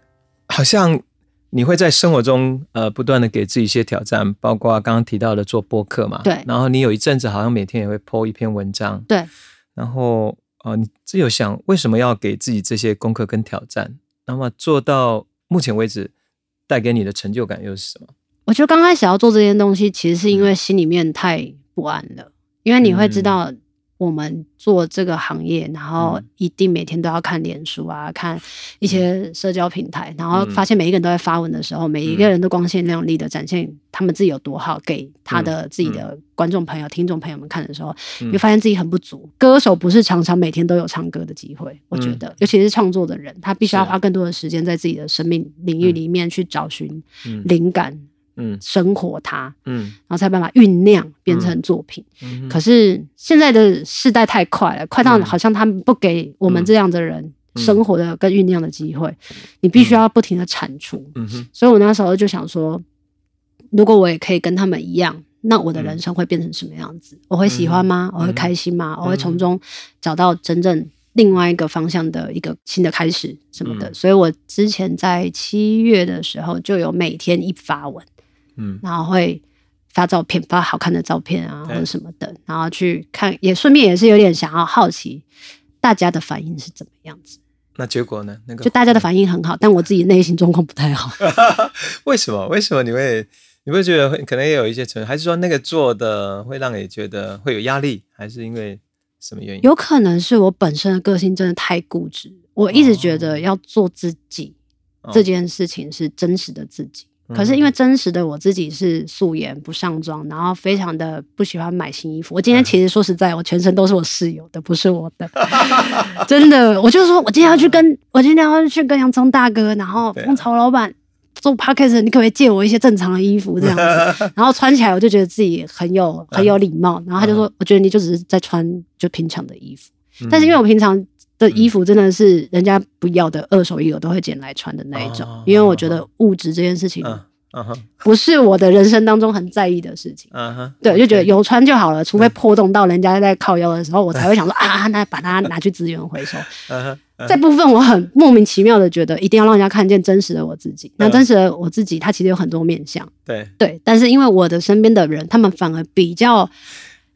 好像你会在生活中呃不断的给自己一些挑战，包括刚刚提到的做播客嘛，对。然后你有一阵子好像每天也会 po 一篇文章，对，然后呃你自己有想为什么要给自己这些功课跟挑战？那么做到目前为止，带给你的成就感又是什么？我觉得刚开始要做这件东西，其实是因为心里面太不安了，因为你会知道我们做这个行业，然后嗯。一定每天都要看脸书啊，看一些社交平台，然后嗯。发现每一个人都在发文的时候，每一个人都光鲜亮丽的展现他们自己有多好，给他的自己的观众朋友、听众朋友们看的时候，嗯你会发现自己很不足。歌手不是常常每天都有唱歌的机会，我觉得，尤其是创作的人，他必须要花更多的时间在自己的生命领域里面去找寻嗯。灵感、嗯生活它，嗯然后才有办法酝酿变成作品。嗯可是现在的时代太快了，快到嗯好像他们不给我们这样的人嗯生活的跟酝酿的机会，你必须要不停的产出。嗯哼所以我那时候就想说，如果我也可以跟他们一样，那我的人生会变成什么样子？我会喜欢吗？嗯我会开心吗？我会从中找到真正另外一个方向的一个新的开始什么的。嗯所以我之前在七月的时候就有每天一发文，嗯然后会发照片，发好看的照片啊，或者什么的，然后去看，也顺便也是有点想要好奇大家的反应是怎么样子。那结果呢？那个就大家的反应很好，但我自己内心状况不太好。[laughs] 为什么？为什么你会你会觉得会可能也有一些成分，还是说那个做的会让你觉得会有压力，还是因为什么原因？有可能是我本身的个性真的太固执，我一直觉得要做自己、哦这件事情是真实的自己。嗯可是因为真实的我自己是素颜不上妆，然后非常的不喜欢买新衣服。我今天其实说实在，我全身都是我室友的，不是我的，[laughs] 真的。我就说我今天要去跟我今天要去跟洋葱大哥，然后蜂巢老板做 podcast，你可不可以借我一些正常的衣服这样子？[laughs] 然后穿起来我就觉得自己很有很有礼貌。然后他就说，我觉得你就只是在穿就平常的衣服。嗯但是因为我平常的衣服真的是人家不要的二手衣，我都会捡来穿的那一种，哦因为我觉得物质这件事情不是我的人生当中很在意的事情。对，就觉得有穿就好了，除非破洞到人家在靠腰的时候，我才会想说啊，[laughs] 那把它拿去资源回收。[laughs] 这部分我很莫名其妙的觉得一定要让人家看见真实的我自己。那真实的我自己，它其实有很多面相。对对，但是因为我的身边的人，他们反而比较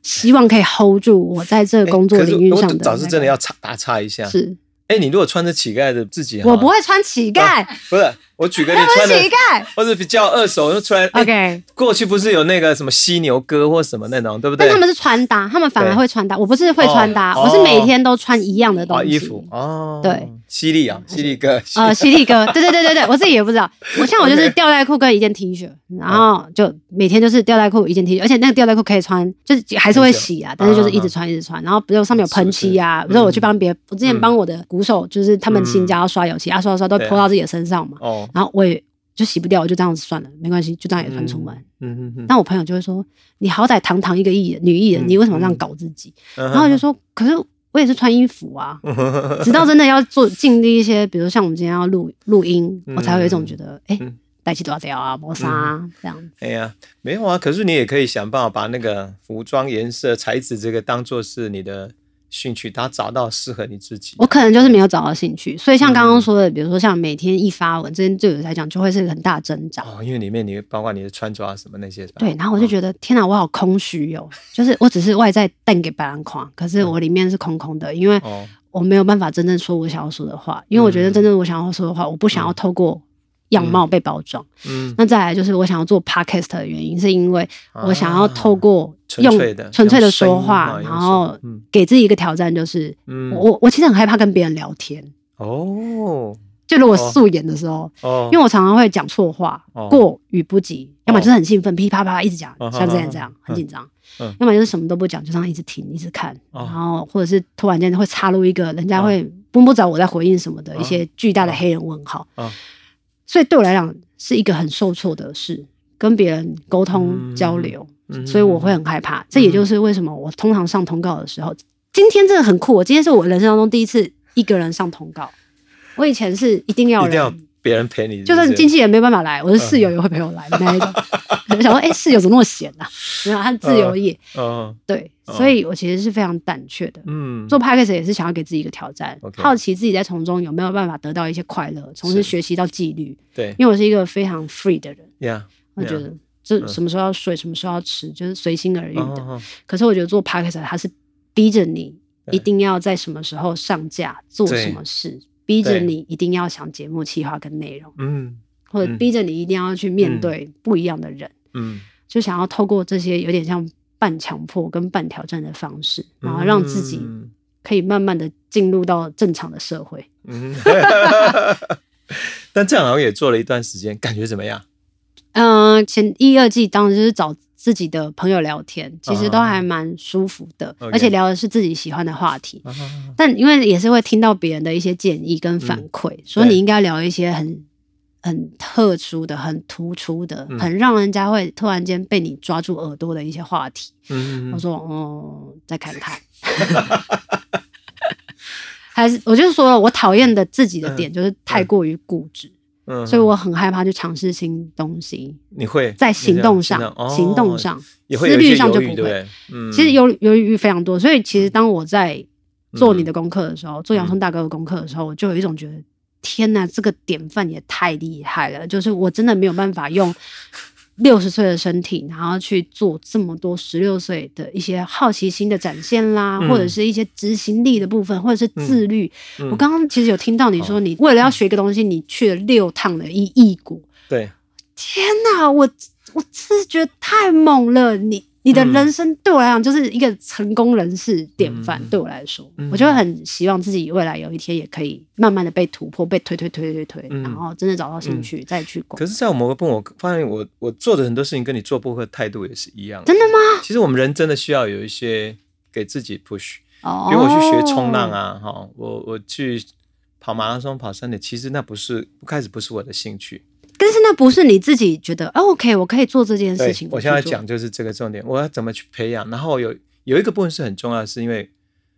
希望可以 hold 住我在这个工作领域上的、那个。早是真的要插打岔一下。是，哎，你如果穿着乞丐的自己，我不会穿乞丐，不是，我举个你那不穿的乞，丐。[laughs] 或者比较二手，就穿。OK，过去不是有那个什么犀牛哥或什么那种，对不对？但他们是穿搭，他们反而会穿搭。我不是会穿搭，哦我是每天都穿一样的东哦西。衣服哦，对，犀利啊，犀利哥，呃，[laughs] 犀利哥，对对对对对，[laughs] 我自己也不知道。我像我就是吊带裤跟一件 T 恤，然后就每天就是吊带裤一件 T 恤，而且那个吊带裤可以穿，就是还是会洗啊，但是就是一直穿一直穿。然后比如上面有喷漆啊，比如说我去帮别，我之前帮我的鼓手，就是他们新家要刷油漆啊，刷刷刷都对泼到自己的身上嘛，哦，然后我也就洗不掉，我就这样子算了，没关系，就这样也穿出门。嗯嗯嗯，但我朋友就会说：“你好歹堂堂一个艺人，女艺人，嗯你为什么这样搞自己？”然然后我就说：“可是我也是穿衣服啊。[laughs] ”直到真的要做尽力一些，比如像我们今天要录录音，嗯我才会有一种觉得，哎、欸带起多少条啊，磨砂啊，这样。哎呀，没有啊，可是你也可以想办法把那个服装颜色、材质这个当做是你的兴趣，然后找到适合你自己。我可能就是没有找到兴趣，所以像刚刚说的，比如说像每天一发文，这件对我来讲就会是一个很大的挣扎。哦，因为里面你包括你的穿着啊什么那些，对，然后我就觉得天哪，我好空虚哦，就是我只是外在淡给白兰框，可是我里面是空空的，因为哦，我没有办法真正说我想要说的话，因为我觉得真正我想要说的话，我不想要透过样貌被包装。嗯，那再来就是我想要做 podcast 的原因，是因为我想要透过啊纯用粹的纯粹的说话，然后给自己一个挑战，就是嗯。我我我其实很害怕跟别人聊天，哦。就如果素颜的时候，哦，因为我常常会讲错话哦，过与不及，要么就是很兴奋，噼啪啪啦一直讲哦，像之前这样嗯很紧张嗯，要么就是什么都不讲，就这样一直听一直看，哦。然后或者是突然间会插入一个人家哦。会不不着我在回应什么的哦一些巨大的黑人问号哦，所以对我来讲是一个很受挫的事，跟别人沟通嗯交流，嗯所以我会很害怕。这也就是为什么我通常上通告的时候，今天真的很酷。我今天是我人生当中第一次一个人上通告。我以前是一定要有一定要人，别人陪你，就算是经纪人没办法来，我的室友也会陪我来的那一种。[laughs] 想说，哎、室友怎么那么闲啊？[laughs] 没有，他是自由业，嗯对，哦所以我其实是非常胆怯的。嗯。做 podcast 也是想要给自己一个挑战好奇自己在从中有没有办法得到一些快乐，从是。而学习到纪律。对。因为我是一个非常 free 的人，呀，我觉得这嗯。什么时候要睡，什么时候要吃，就是随心而欲的。哦可是我觉得做 podcast 它是逼着你一定要在什么时候上架，做什么事，逼着你一定要想节目企划跟内容，嗯。或者嗯。逼着你一定要去面对不一样的人，嗯。就想要透过这些有点像半强迫跟半挑战的方式，然后让自己嗯可以慢慢的进入到正常的社会。嗯，[laughs] 但这样好像也做了一段时间，感觉怎么样？嗯、前一二季当时就是找自己的朋友聊天，其实都啊还蛮舒服的而且聊的是自己喜欢的话题。啊但因为也是会听到别人的一些建议跟反馈，所以你应该聊一些很很特殊的、很突出的、嗯。很让人家会突然间被你抓住耳朵的一些话题。嗯我说哦，再看看。[laughs] 还是我就说了，我讨厌的自己的点就是太过于固执，嗯所以我很害怕去尝试新东西，你会在行动上，哦行动上，思虑上就不会。嗯，其实犹犹豫非常多，所以其实当我在做嗯你的功课的时候，做洋葱大哥的功课的时候，我就有一种觉得，天哪，这个典范也太厉害了！就是我真的没有办法用 [laughs] 六十岁的身体，然后去做这么多十六岁的一些好奇心的展现啦，嗯或者是一些执行力的部分，或者是自律。嗯我刚刚其实有听到你说，你为了要学一个东西，你去了六趟的异异国。对，天哪，我我真是觉得太猛了！你你的嗯人生对我来讲就是一个成功人士典范，嗯对我来说，嗯我就会很希望自己未来有一天也可以慢慢的被突破，被推推推推推，嗯然后真的找到兴趣、再去逛可。是，在我某个部分，我发现我我做的很多事情跟你做播客的态度也是一样。真的吗？其实我们人真的需要有一些给自己 push，哦，比如我去学冲浪，啊，哈，我我去跑马拉松、跑山铁，其实那不是不开始不是我的兴趣。但是那不是你自己觉得、哦、OK，我可以做这件事情。我现在讲就是这个重点，我要怎么去培养。然后有有一个部分是很重要的，是因为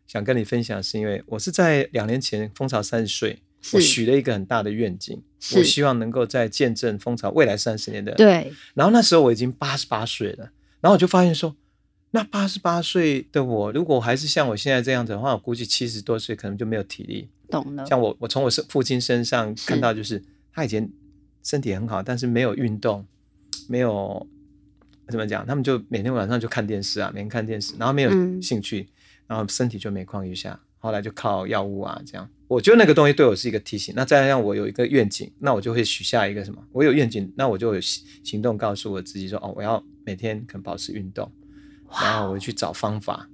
想跟你分享，是因为我是在两年前蜂巢三十岁，我许了一个很大的愿景，我希望能够在见证蜂巢未来三十年的。对，然后那时候我已经八十八岁了，然后我就发现说，那八十八岁的我，如果我还是像我现在这样子的话，我估计七十多岁可能就没有体力。懂了。像我，我从我父父亲身上看到，就是他以前身体很好，但是没有运动，没有怎么讲，他们就每天晚上就看电视啊，每天看电视，然后没有嗯兴趣，然后身体就每况愈下，后来就靠药物啊这样。我觉得那个东西对我是一个提醒。那再让我有一个愿景，那我就会许下一个什么？我有愿景，那我就有行行动告诉我自己说，哦，我要每天可能保持运动，然后我会去找方法，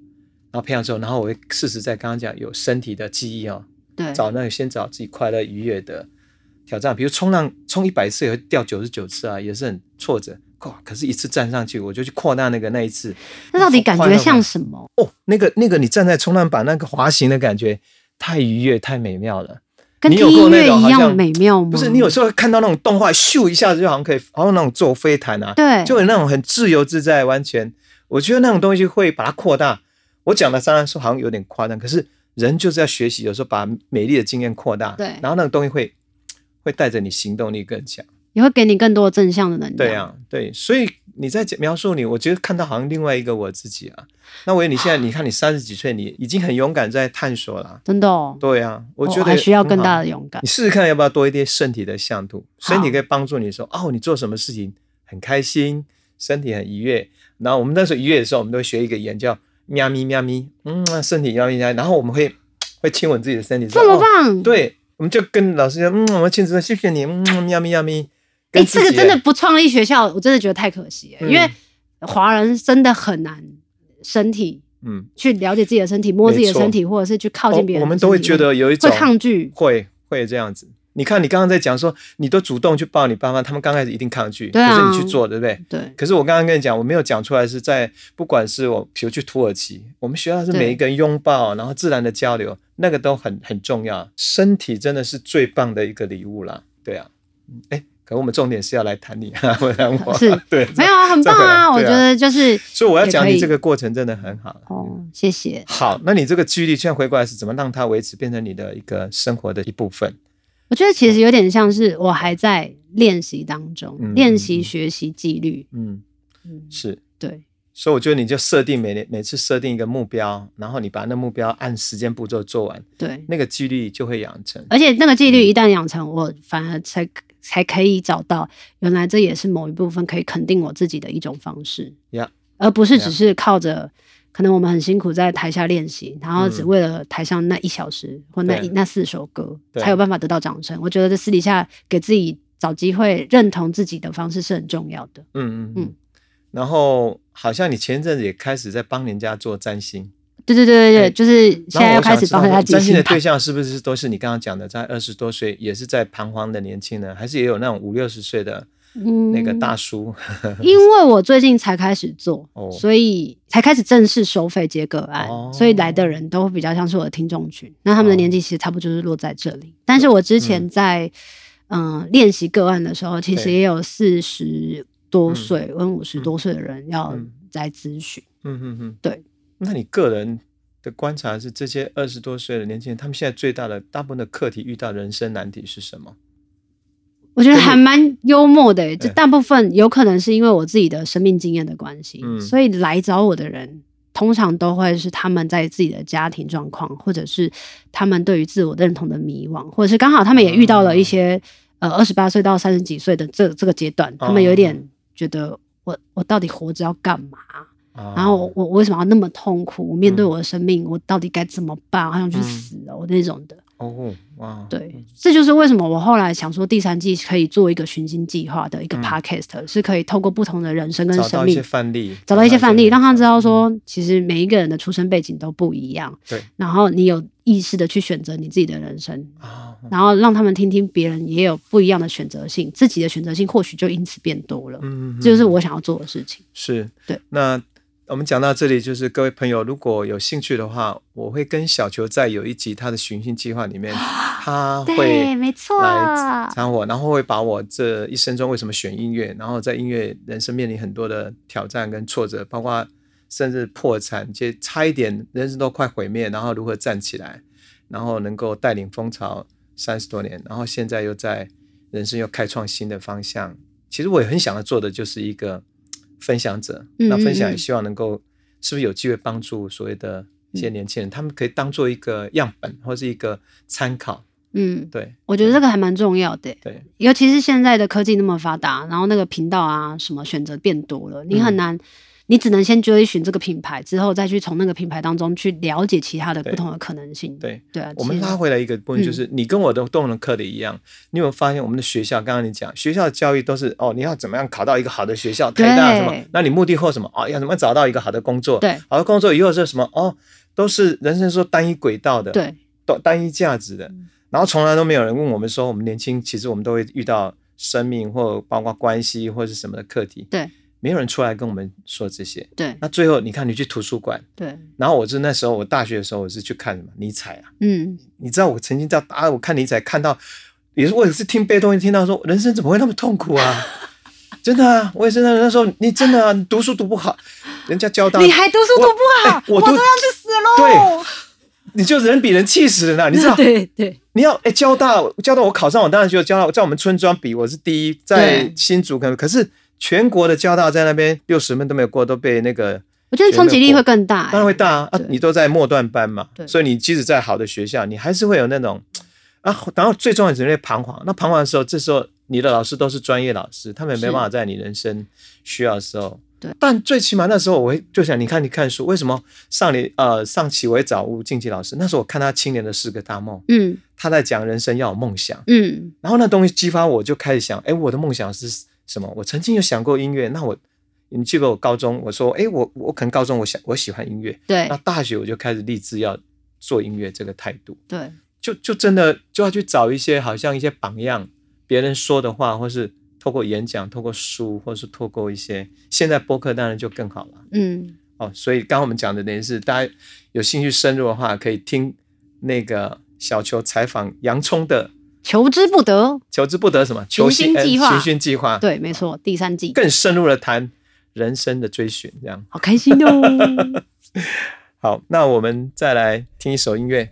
然后培养之后，然后我会适时在刚刚讲有身体的记忆哦，对，找那个先找自己快乐愉悦的挑战，比如冲浪冲一百次也会掉九十九次啊，也是很挫折。哇！可是，一次站上去，我就去扩大那个那一次。那到底感觉像？什么？哦，那个那个，你站在冲浪板那个滑行的感觉，太愉悦、太美妙了。跟听音乐一样美妙吗？不是，你有时候看到那种动画，咻一下子就好像可以，好像那种坐飞毯啊，对，就有那种很自由自在，完全。我觉得那种东西会把它扩大。我讲的当然说好像有点夸张，可是人就是要学习，有时候把美丽的经验扩大，对然后那个东西会会带着你行动力更强。也会给你更多正向的能量。对啊，对，所以你在描述你，我觉得看到好像另外一个我自己啊。那我以为你现在，你看你三十几岁，你已经很勇敢在探索了。真的哦，对啊，我觉得还需要更大的勇敢你。试试看要不要多一点身体的向度，好身体可以帮助你说哦，你做什么事情很开心，身体很愉悦。然后我们那时候愉悦的时候，我们都会学一个言叫喵咪喵咪，嗯，身体喵咪喵咪，然后我们会会亲吻自己的身体，说这么哦棒，，对，我们就跟老师说，嗯，我们亲自谢谢你，嗯，喵咪喵咪。哎、跟自己这个真的不创立学校，我真的觉得太可惜了，嗯因为华人真的很难身体嗯，去了解自己的身体，摸自己的身体，或者是去靠近别人。我我们都会觉得有一种会抗拒。会会这样子。你看，你刚刚在讲说，你都主动去抱你爸妈，他们刚开始一定抗拒，对啊可是你去做，对不对？对，可是我刚刚跟你讲，我没有讲出来，是在不管是我比如去土耳其，我们学校是每一个人拥抱，然后自然的交流，那个都很很重要。身体真的是最棒的一个礼物啦，对啊，嗯哎，可我们重点是要来谈你，不 [laughs] 然我是 [laughs] 对没有啊，很棒啊！我觉得就是所以我要讲你这个过程真的很好。哦，谢谢。好，那你这个纪律现在回过来是怎么让它维持，变成你的一个生活的一部分？我觉得其实有点像是我还在练习当中，嗯练习学习纪律。嗯，嗯，是。对，所以我觉得你就设定每年每次设定一个目标，然后你把那目标按时间步骤做完，对，那个纪律就会养成。而且那个纪律一旦养成，我反而才才可以找到，原来这也是某一部分可以肯定我自己的一种方式，呀而不是只是靠着。可能我们很辛苦在台下练习，然后只嗯为了台上那一小时或那一对那四首歌，才有办法得到掌声。我觉得在私底下给自己找机会认同自己的方式是很重要的。嗯嗯嗯嗯。然后好像你前一阵子也开始在帮人家做占星，对对对对哎对，就是现在要开始帮人家占星。的对象是不是都是你刚刚讲的，在二十多岁也是在彷徨的年轻人，还是也有那种五六十岁的嗯那个大叔？[laughs] 因为我最近才开始做，哦所以才开始正式收费接个案，哦所以来的人都会比较像是我的听众群。那他们的哦年纪其实差不多就是落在这里。但是我之前在嗯练习个案的时候，其实也有四十多岁跟五十多岁的人要嗯。来咨询。嗯嗯嗯，对。那你个人的观察是，这些二十多岁的年轻人，他们现在最大的大部分的课题遇到人生难题是什么？我觉得还蛮幽默的欸，这大部分有可能是因为我自己的生命经验的关系，嗯。所以来找我的人通常都会是他们在自己的家庭状况，或者是他们对于自我认同的迷惘，或者是刚好他们也遇到了一些、呃二十八岁到三十几岁的这这个阶段，他们有点觉得我我到底活着要干嘛？啊然后我我为什么要那么痛苦？我面对嗯我的生命，我到底该怎么办？好想去嗯死哦，那种的。哦哇，对，这就是为什么我后来想说第三季可以做一个寻星计划的一个嗯 podcast，、是可以透过不同的人生跟生命找到一些范例，找到一些范例，让他知道嗯说，其实每一个人的出生背景都不一样，对然后你有意识的去选择你自己的人生，啊，然后让他们听听别人也有不一样的选择性，自己的选择性或许就因此变多了，嗯，这就是我想要做的事情。是对。那我们讲到这里，就是各位朋友如果有兴趣的话，我会跟小球在有一集他的寻星计划里面，[laughs] 他会没错来参我，然后会把我这一生中为什么选音乐，然后在音乐人生面临很多的挑战跟挫折，包括甚至破产，就差一点人生都快毁灭，然后如何站起来，然后能够带领风潮三十多年，然后现在又在人生又开创新的方向。其实我也很想要做的就是一个分享者，嗯那分享嗯也希望能够是不是有机会帮助所谓的一些年轻人，他们可以当做一个样本或是一个参考。嗯，对我觉得这个还蛮重要的。对，尤其是现在的科技那么发达，然后那个频道啊什么选择变多了，你嗯。很难，你只能先追寻这个品牌，之后再去从那个品牌当中去了解其他的不同的可能性。对对啊，我们拉回来一个部分，嗯就是你跟我的动能课的一样，你有没有发现我们的学校？刚刚你讲学校的教育都是哦，你要怎么样考到一个好的学校，台大什么？那你目的或什么？哦，要怎么找到一个好的工作？对好的工作以后是什么？哦，都是人生说单一轨道的，，对单单一价值的。然后从来都没有人问我们说，我们年轻其实我们都会遇到生命或包括关系或是什么的课题，对没有人出来跟我们说这些。对那最后你看，你去图书馆，对，然后我是那时候我大学的时候，我是去看什么尼采啊。嗯，你知道我曾经在啊，我看尼采看到，也是我也是听贝多芬听到说，人生怎么会那么痛苦啊？[laughs] 真的啊，我也是那那时候，你真的啊，你读书读不好，人家教到你还读书读不好，我读都要去死喽。你就人比人气死人了、你知道？[laughs] 对对你要哎交大交大我考上，我当然就交大，在我们村庄比我是第一，在新竹可能可是全国的交大在那边六十分都没有过，都被那个我觉得冲击力会更大、当然会大啊，啊你都在末段班嘛，所以你即使在好的学校，你还是会有那种啊，然后最重要的是那彷徨。那彷徨的时候，这时候你的老师都是专业老师，他们也没办法在你人生需要的时候。对但最起码那时候我会就想，你看你看书，为什么上你呃上启为早悟静琪老师？那时候我看他青年的四个大梦，嗯他在讲人生要有梦想，嗯然后那东西激发我，就开始想，哎，我的梦想是什么？我曾经有想过音乐，那我。你记得我高中我说，哎，我我可能高中我想我喜欢音乐，对那大学我就开始立志要做音乐这个态度，对就就真的就要去找一些好像一些榜样，别人说的话，或是透过演讲、透过书，或是透过一些现在播客当然就更好了嗯哦。所以刚刚我们讲的那些是大家有兴趣深入的话，可以听那个小球采访洋葱的求之不得。求之不得什么求寻星计划寻寻计划，对，没错，第三季更深入的谈人生的追寻，这样。好开心哦。[laughs] 好，那我们再来听一首音乐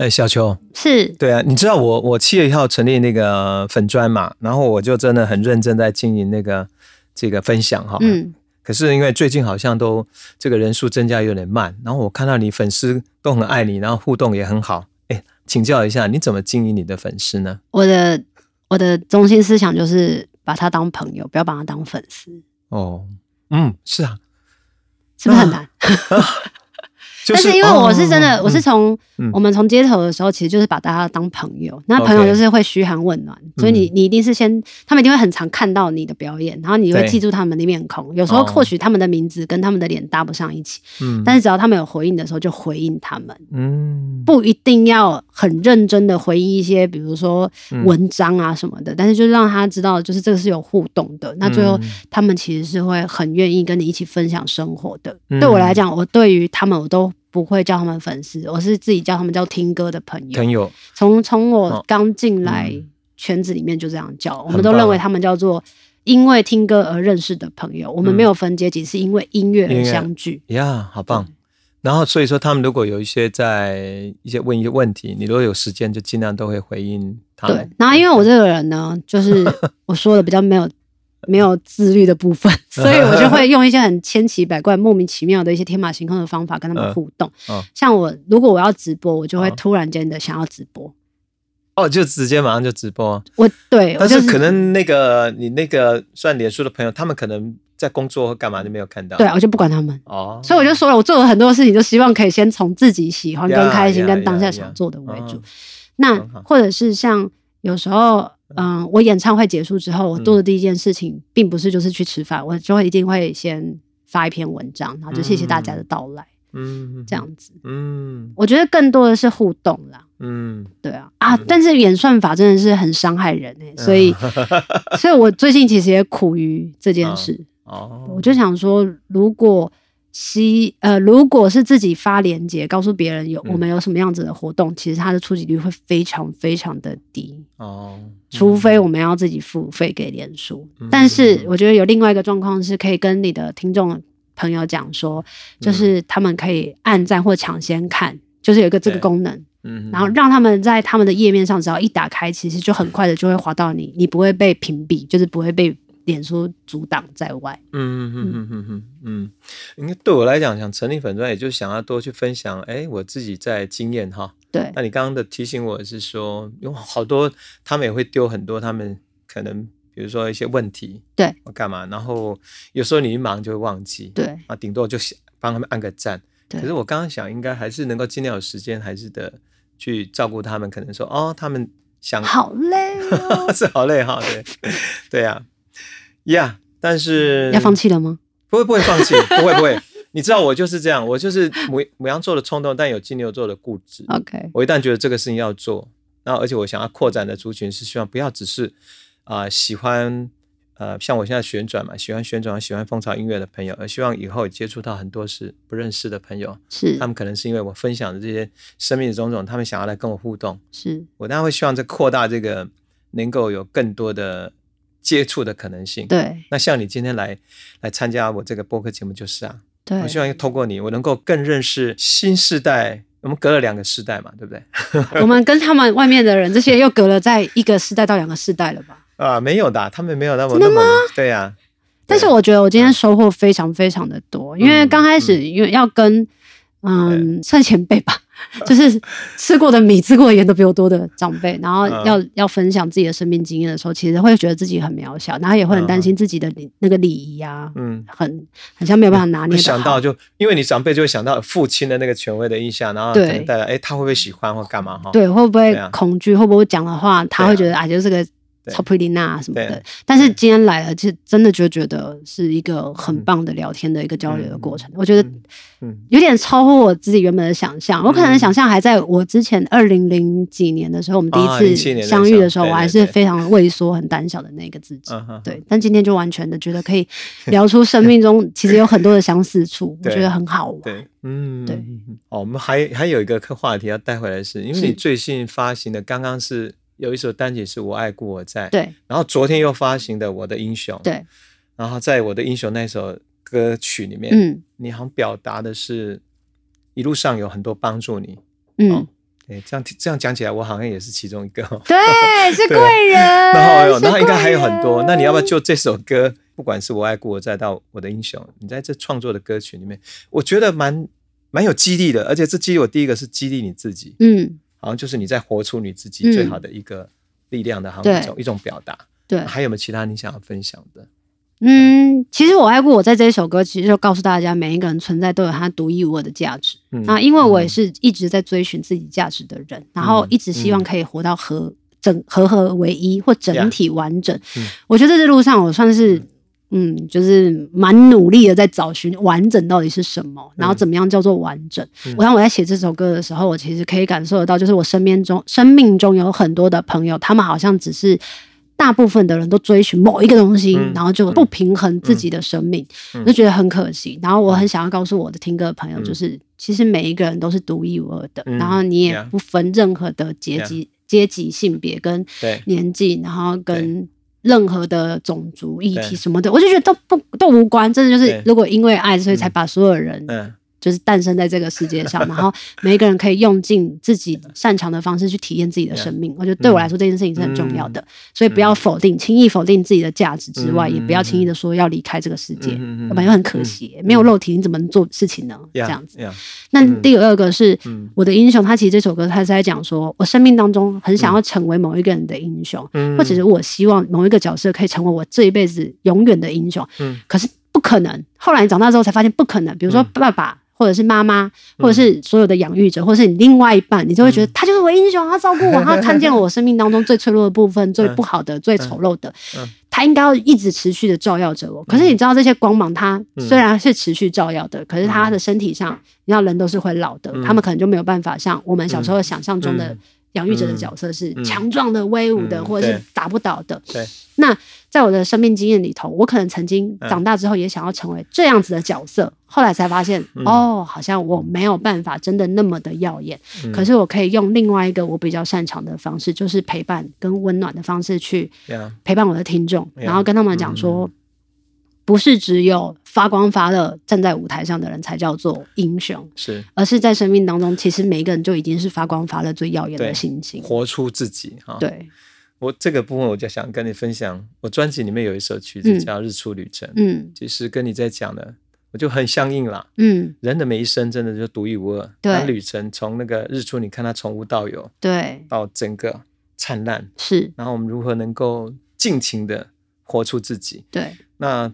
哎，小邱，是对啊，你知道我我七月一号成立那个粉砖嘛，然后我就真的很认真在经营那个这个分享哈。嗯，可是因为最近好像都这个人数增加有点慢，然后我看到你粉丝都很爱你，然后互动也很好。哎，请教一下，你怎么经营你的粉丝呢？我的我的中心思想就是把他当朋友，不要把他当粉丝，哦，嗯，是啊，是不是很难？[laughs] [laughs] 就但是因为我是真的，哦我是从、嗯我们从街头的时候，其实就是把大家当朋友。那朋友就是会嘘寒问暖所以你你一定是先，他们一定会很常看到你的表演，然后你会记住他们的面孔。有时候哦或许他们的名字跟他们的脸搭不上一起，嗯但是只要他们有回应的时候，就回应他们。嗯不一定要很认真的回应一些，比如说嗯文章啊什么的，但是就让他知道，就是这个是有互动的。那最后嗯他们其实是会很愿意跟你一起分享生活的。嗯对我来讲，我对于他们我都不会叫他们粉丝，我是自己叫他们叫听歌的朋友。朋友从从我哦刚进来嗯圈子里面就这样叫，我们都认为他们叫做因为听歌而认识的朋友。我们嗯没有分阶级，是因为音乐而相聚。呀，好棒。然后所以说，他们如果有一些在一些问一些问题，你如果有时间，就尽量都会回应他对们。，然后因为我这个人呢，就是 [laughs] 我说的比较没有没有自律的部分，[laughs] 所以我就会用一些很千奇百怪、莫名其妙的一些天马行空的方法跟他们嗯互动。嗯像我如果我要直播，我就会嗯突然间的想要直播。哦，就直接马上就直播。我对，我但就是可能那个你那个算脸书的朋友，他们可能在工作或干嘛就没有看到。对啊，我就不管他们。哦，所以我就说了，我做了很多事情，就希望可以先从自己喜欢、跟开心、跟当下想做的为 yeah. 主嗯。那或者是像有时候，嗯，我演唱会结束之后，我做的第一件事情，并不是就是去吃饭，我就会一定会先发一篇文章，然后就谢谢大家的到来，嗯，这，样子。嗯我觉得更多的是互动啦，嗯，对啊啊！但是演算法真的是很伤害人哎、所以，所以我最近其实也苦于这件事。哦，我就想说，如果希呃，如果是自己发链接告诉别人有、嗯。我们有什么样子的活动，其实它的触及率会非常非常的低，哦，除非我们要自己付费给脸书。嗯。但是我觉得有另外一个状况是可以跟你的听众朋友讲说，就是他们可以按赞或抢先看，就是有一个这个功能，嗯，然后让他们在他们的页面上只要一打开，其实就很快的就会滑到你，你不会被屏蔽，就是不会被脸书阻挡在外。嗯嗯嗯嗯嗯嗯，应该对我来讲，想成立粉专，也就是想要多去分享，哎，我自己在经验哈。对，那你刚刚的提醒我是说，有好多他们也会丢很多他们可能，比如说一些问题，对，我干嘛，然后有时候你一忙就会忘记，对啊，顶多就想帮他们按个赞。对可是我刚刚想，应该还是能够尽量有时间，还是的去照顾他们。可能说，哦，他们想好累哦。[laughs] 是好累哈，对对呀、呀但是要放弃了吗？不会不会放弃，[laughs] 不会不会。你知道我就是这样，我就是母母羊座的冲动，但有金牛座的固执。OK，我一旦觉得这个事情要做，然后而且我想要扩展的族群是希望不要只是啊、喜欢呃像我现在旋转嘛，喜欢旋转喜欢风潮音乐的朋友，而希望以后接触到很多是不认识的朋友，是他们可能是因为我分享的这些生命的种种，他们想要来跟我互动，是，我当然会希望这扩大这个能够有更多的接触的可能性。对那像你今天来来参加我这个播客节目就是啊，对我希望透过你，我能够更认识新世代。我们隔了两个世代嘛，对不对？[laughs] 我们跟他们外面的人，这些又隔了在一个世代到两个世代了吧？[laughs] 啊，没有的，他们没有那么那么对呀、但是我觉得我今天收获非常非常的多，因为刚开始因为要跟嗯算前辈吧，[laughs] 就是吃过的米、吃过的盐都比我多的长辈，然后嗯。要要分享自己的生命经验的时候，其实会觉得自己很渺小，然后也会很担心自己的礼那个礼仪啊，嗯，很很像没有办法拿捏想到就因为你长辈就会想到父亲的那个权威的印象，然后可对。能带来哎他会不会喜欢或干嘛哈？对，会不会恐惧？会不会讲的话，他会觉得啊，就是个对。超 pretty 娜什么的。但是今天来了，其实真的就觉得是一个很棒的聊天的一个交流的过程。我觉得有点超乎我自己原本的想象。我可能想象还在我之前二零零几年的时候，我们第啊一次相遇的时候，我还是非常畏缩、很胆小的那个自己。对，但今天就完全的觉得可以聊出生命中其实有很多的相似处，[laughs] 我觉得很好玩。对，嗯，对。哦，我们还还有一个课话题要带回来是，因为你最近发行的刚刚是有一首单曲是我爱故我在，，对。然后昨天又发行的我的英雄，，对，然后在我的英雄那首歌曲里面，嗯。你好像表达的是一路上有很多帮助你，嗯。哦，哎，这样这样讲起来，我好像也是其中一个哦。对，[laughs] 是贵人。然后，是然后应该还有很多。那你要不要就这首歌，不管是我爱故我，在到我的英雄，你在这创作的歌曲里面，我觉得蛮蛮有激励的，而且这激励我第一个是激励你自己，嗯，好像就是你在活出你自己嗯最好的一个力量的，好像一种一种表达。对，还有没有其他你想要分享的？嗯，其实我爱过我在这一首歌，其实就告诉大家，每一个人存在都有他独一无二的价值。嗯那因为我也是一直在追寻自己价值的人，然后一直希望嗯可以活到合整合合为一或整体完整。嗯我觉得这路上我算是。嗯，就是蛮努力的在找寻完整到底是什么，然后怎么样叫做完整。嗯我想我在写这首歌的时候，我其实可以感受得到，就是我身边中生命中有很多的朋友，他们好像只是大部分的人都追寻某一个东西，嗯然后就不平衡自己的生命，嗯我就觉得很可惜。然后我很想要告诉我的听歌的朋友，嗯就是、其实每一个人都是独一无二的，嗯然后你也不分任何的阶级、阶级、性别跟年纪，然后跟。任何的种族议题什么的，我就觉得都不都无关，真的就是如果因为爱，所以才把所有人嗯就是诞生在这个世界上，[laughs] 然后每一个人可以用尽自己擅长的方式去体验自己的生命。我觉得对我来说这件事情是很重要的，所以不要否定，轻易否定自己的价值之外，嗯也不要轻易的说要离开这个世界，嗯嗯嗯要不然就很可惜。没有肉体你怎么能做事情呢？这样子。那第二个是嗯我的英雄，他其实这首歌他是在讲说，我生命当中很想要成为某一个人的英雄，嗯或者是我希望某一个角色可以成为我这一辈子永远的英雄。嗯可是不可能。后来你长大之后才发现不可能。比如说爸爸。或者是妈妈，或者是所有的养育者，或者是你另外一半，你就会觉得他就是我英雄，他照顾我，[laughs] 他看见了我生命当中最脆弱的部分、[laughs] 最不好的、最丑陋的嗯，他应该要一直持续的照耀着我。可是你知道这些光芒，它虽然是持续照耀的，可是他的身体上，你知道人都是会老的，他们可能就没有办法像我们小时候想象中的嗯养育者的角色是嗯。强壮的、威武的，嗯或者是打不倒的。对，那在我的生命经验里头，我可能曾经嗯。长大之后也想要成为这样子的角色，后来才发现，嗯。哦，好像我没有办法真的那么的耀眼，嗯。可是我可以用另外一个我比较擅长的方式，就是陪伴跟温暖的方式去陪伴我的听众然后跟他们讲说，不是只有发光发热站在舞台上的人才叫做英雄，是。而是在生命当中，其实每一个人就已经是发光发热最耀眼的星星。活出自己哈。对，我这个部分我就想跟你分享，我专辑里面有一首曲子嗯。叫《日出旅程》，嗯。其实跟你在讲的，我就很相应啦。嗯，人的每一生真的就独一无二，对。那旅程从那个日出，你看它从无到有，对，到整个灿烂，是，然后我们如何能够尽情的活出自己。对，那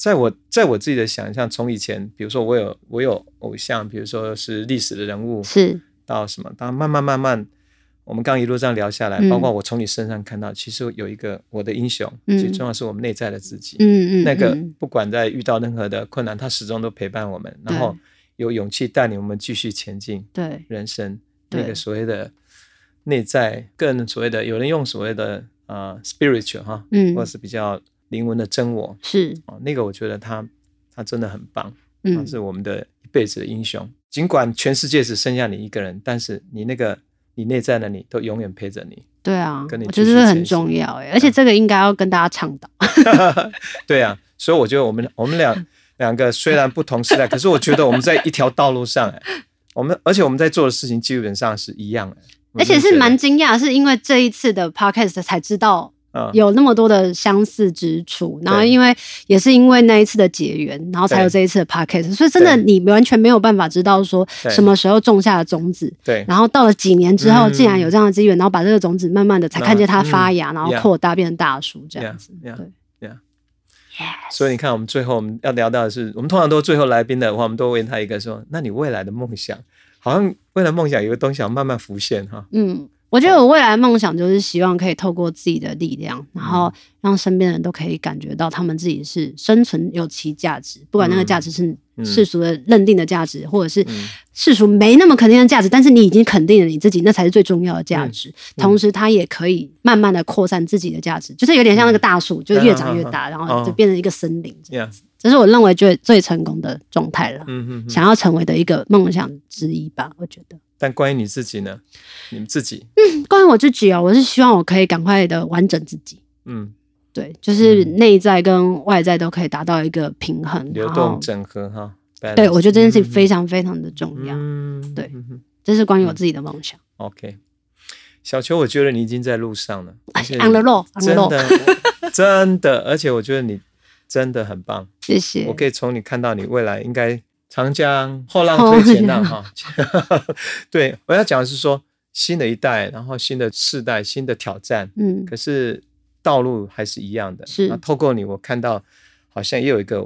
在我在我自己的想象，从以前，比如说我有我有偶像，比如说是历史的人物，是，到什么，到慢慢慢慢，我们刚一路这样聊下来，嗯包括我从你身上看到，其实有一个我的英雄，嗯。最重要是我们内在的自己。嗯嗯，那个嗯。不管在遇到任何的困难，他始终都陪伴我们，然后有勇气带领我们继续前进对，人生。那个所谓的内在，更所谓的有人用所谓的呃 spiritual 哈，嗯。或是比较灵魂的真我是，哦，那个我觉得他他真的很棒，他嗯是我们的一辈子的英雄。尽管全世界只剩下你一个人，但是你那个你内在的你都永远陪着你。对啊跟你，我觉得这个很重要哎，而且这个应该要跟大家倡导。[laughs] 对啊，所以我觉得我们我们俩两个虽然不同时代，可是我觉得我们在一条道路上，哎，我们而且我们在做的事情基本上是一样的，而且是蛮惊讶，是因为这一次的 podcast 才知道嗯。有那么多的相似之处，然后因为也是因为那一次的结缘，然后才有这一次的 podcast，所以真的你完全没有办法知道说什么时候种下的种子，对。然后到了几年之后，嗯竟然有这样的机缘，然后把这个种子慢慢的才看见它发芽，嗯然后扩大变成大树这样子。yeah, 对。Yeah. 所以你看，我们最后我们要聊到的是，我们通常都最后来宾的话，我们都问他一个说：“那你未来的梦想？”好像未来梦想有个东西要慢慢浮现哈。嗯，我觉得我未来的梦想就是希望可以透过自己的力量，然后让身边的人都可以感觉到他们自己是生存有其价值，不管那个价值是嗯世俗的认定的价值，或者是嗯世俗没那么肯定的价值，但是你已经肯定了你自己，那才是最重要的价值。嗯同时，它也可以慢慢的扩散自己的价值，就是有点像那个大树，就是越长越大，然后就变成一个森林。这样，Yeah，这是我认为最最成功的状态了。嗯嗯嗯。想要成为的一个梦想之一吧，我觉得。但关于你自己呢？你们自己，嗯关于我自己哦，我是希望我可以赶快的完整自己，嗯，对，就是内在跟外在都可以达到一个平衡，流动整合哈。对我觉得这件事情嗯非常非常的重要。嗯，对这是关于我自己的梦想。OK，小球，我觉得你已经在路上了，on the road，on 真的真的，而且我觉得你真的很棒。谢谢我。可以从你看到你未来应该长江后浪推前浪 [laughs] 哈。[laughs] 对，我要讲的是说新的一代，然后新的世代，新的挑战，嗯，可是道路还是一样的。是那透过你，我看到好像也有一个，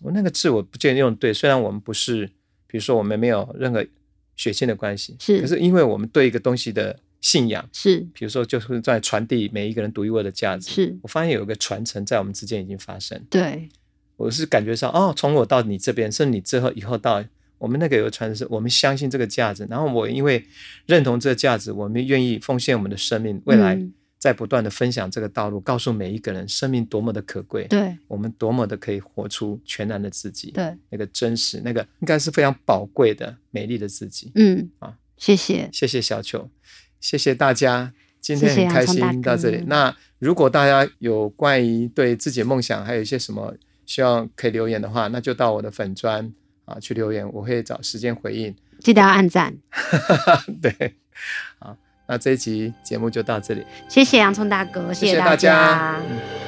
我那个字我不见得用对，虽然我们不是，比如说我们没有任何血亲的关系，是可是因为我们对一个东西的信仰。是比如说，就是在传递每一个人独一无二的价值。是，我发现有一个传承在我们之间已经发生。对，我是感觉上，哦，从我到你这边，甚至你之后以后到我们那个有个传承，是我们相信这个价值，然后我因为认同这个价值，我们愿意奉献我们的生命，未来嗯在不断的分享这个道路，告诉每一个人生命多么的可贵，对我们多么的可以活出全然的自己，对，那个真实，那个应该是非常宝贵的、美丽的自己。嗯啊，谢谢。谢谢小球，谢谢大家，今天很开心到这里哥。那如果大家有关于对自己的梦想，还有一些什么希望可以留言的话，那就到我的粉砖啊去留言，我会找时间回应。记得要按赞，[laughs] 对，好，那这一集节目就到这里，谢谢洋葱大哥，谢大大家。嗯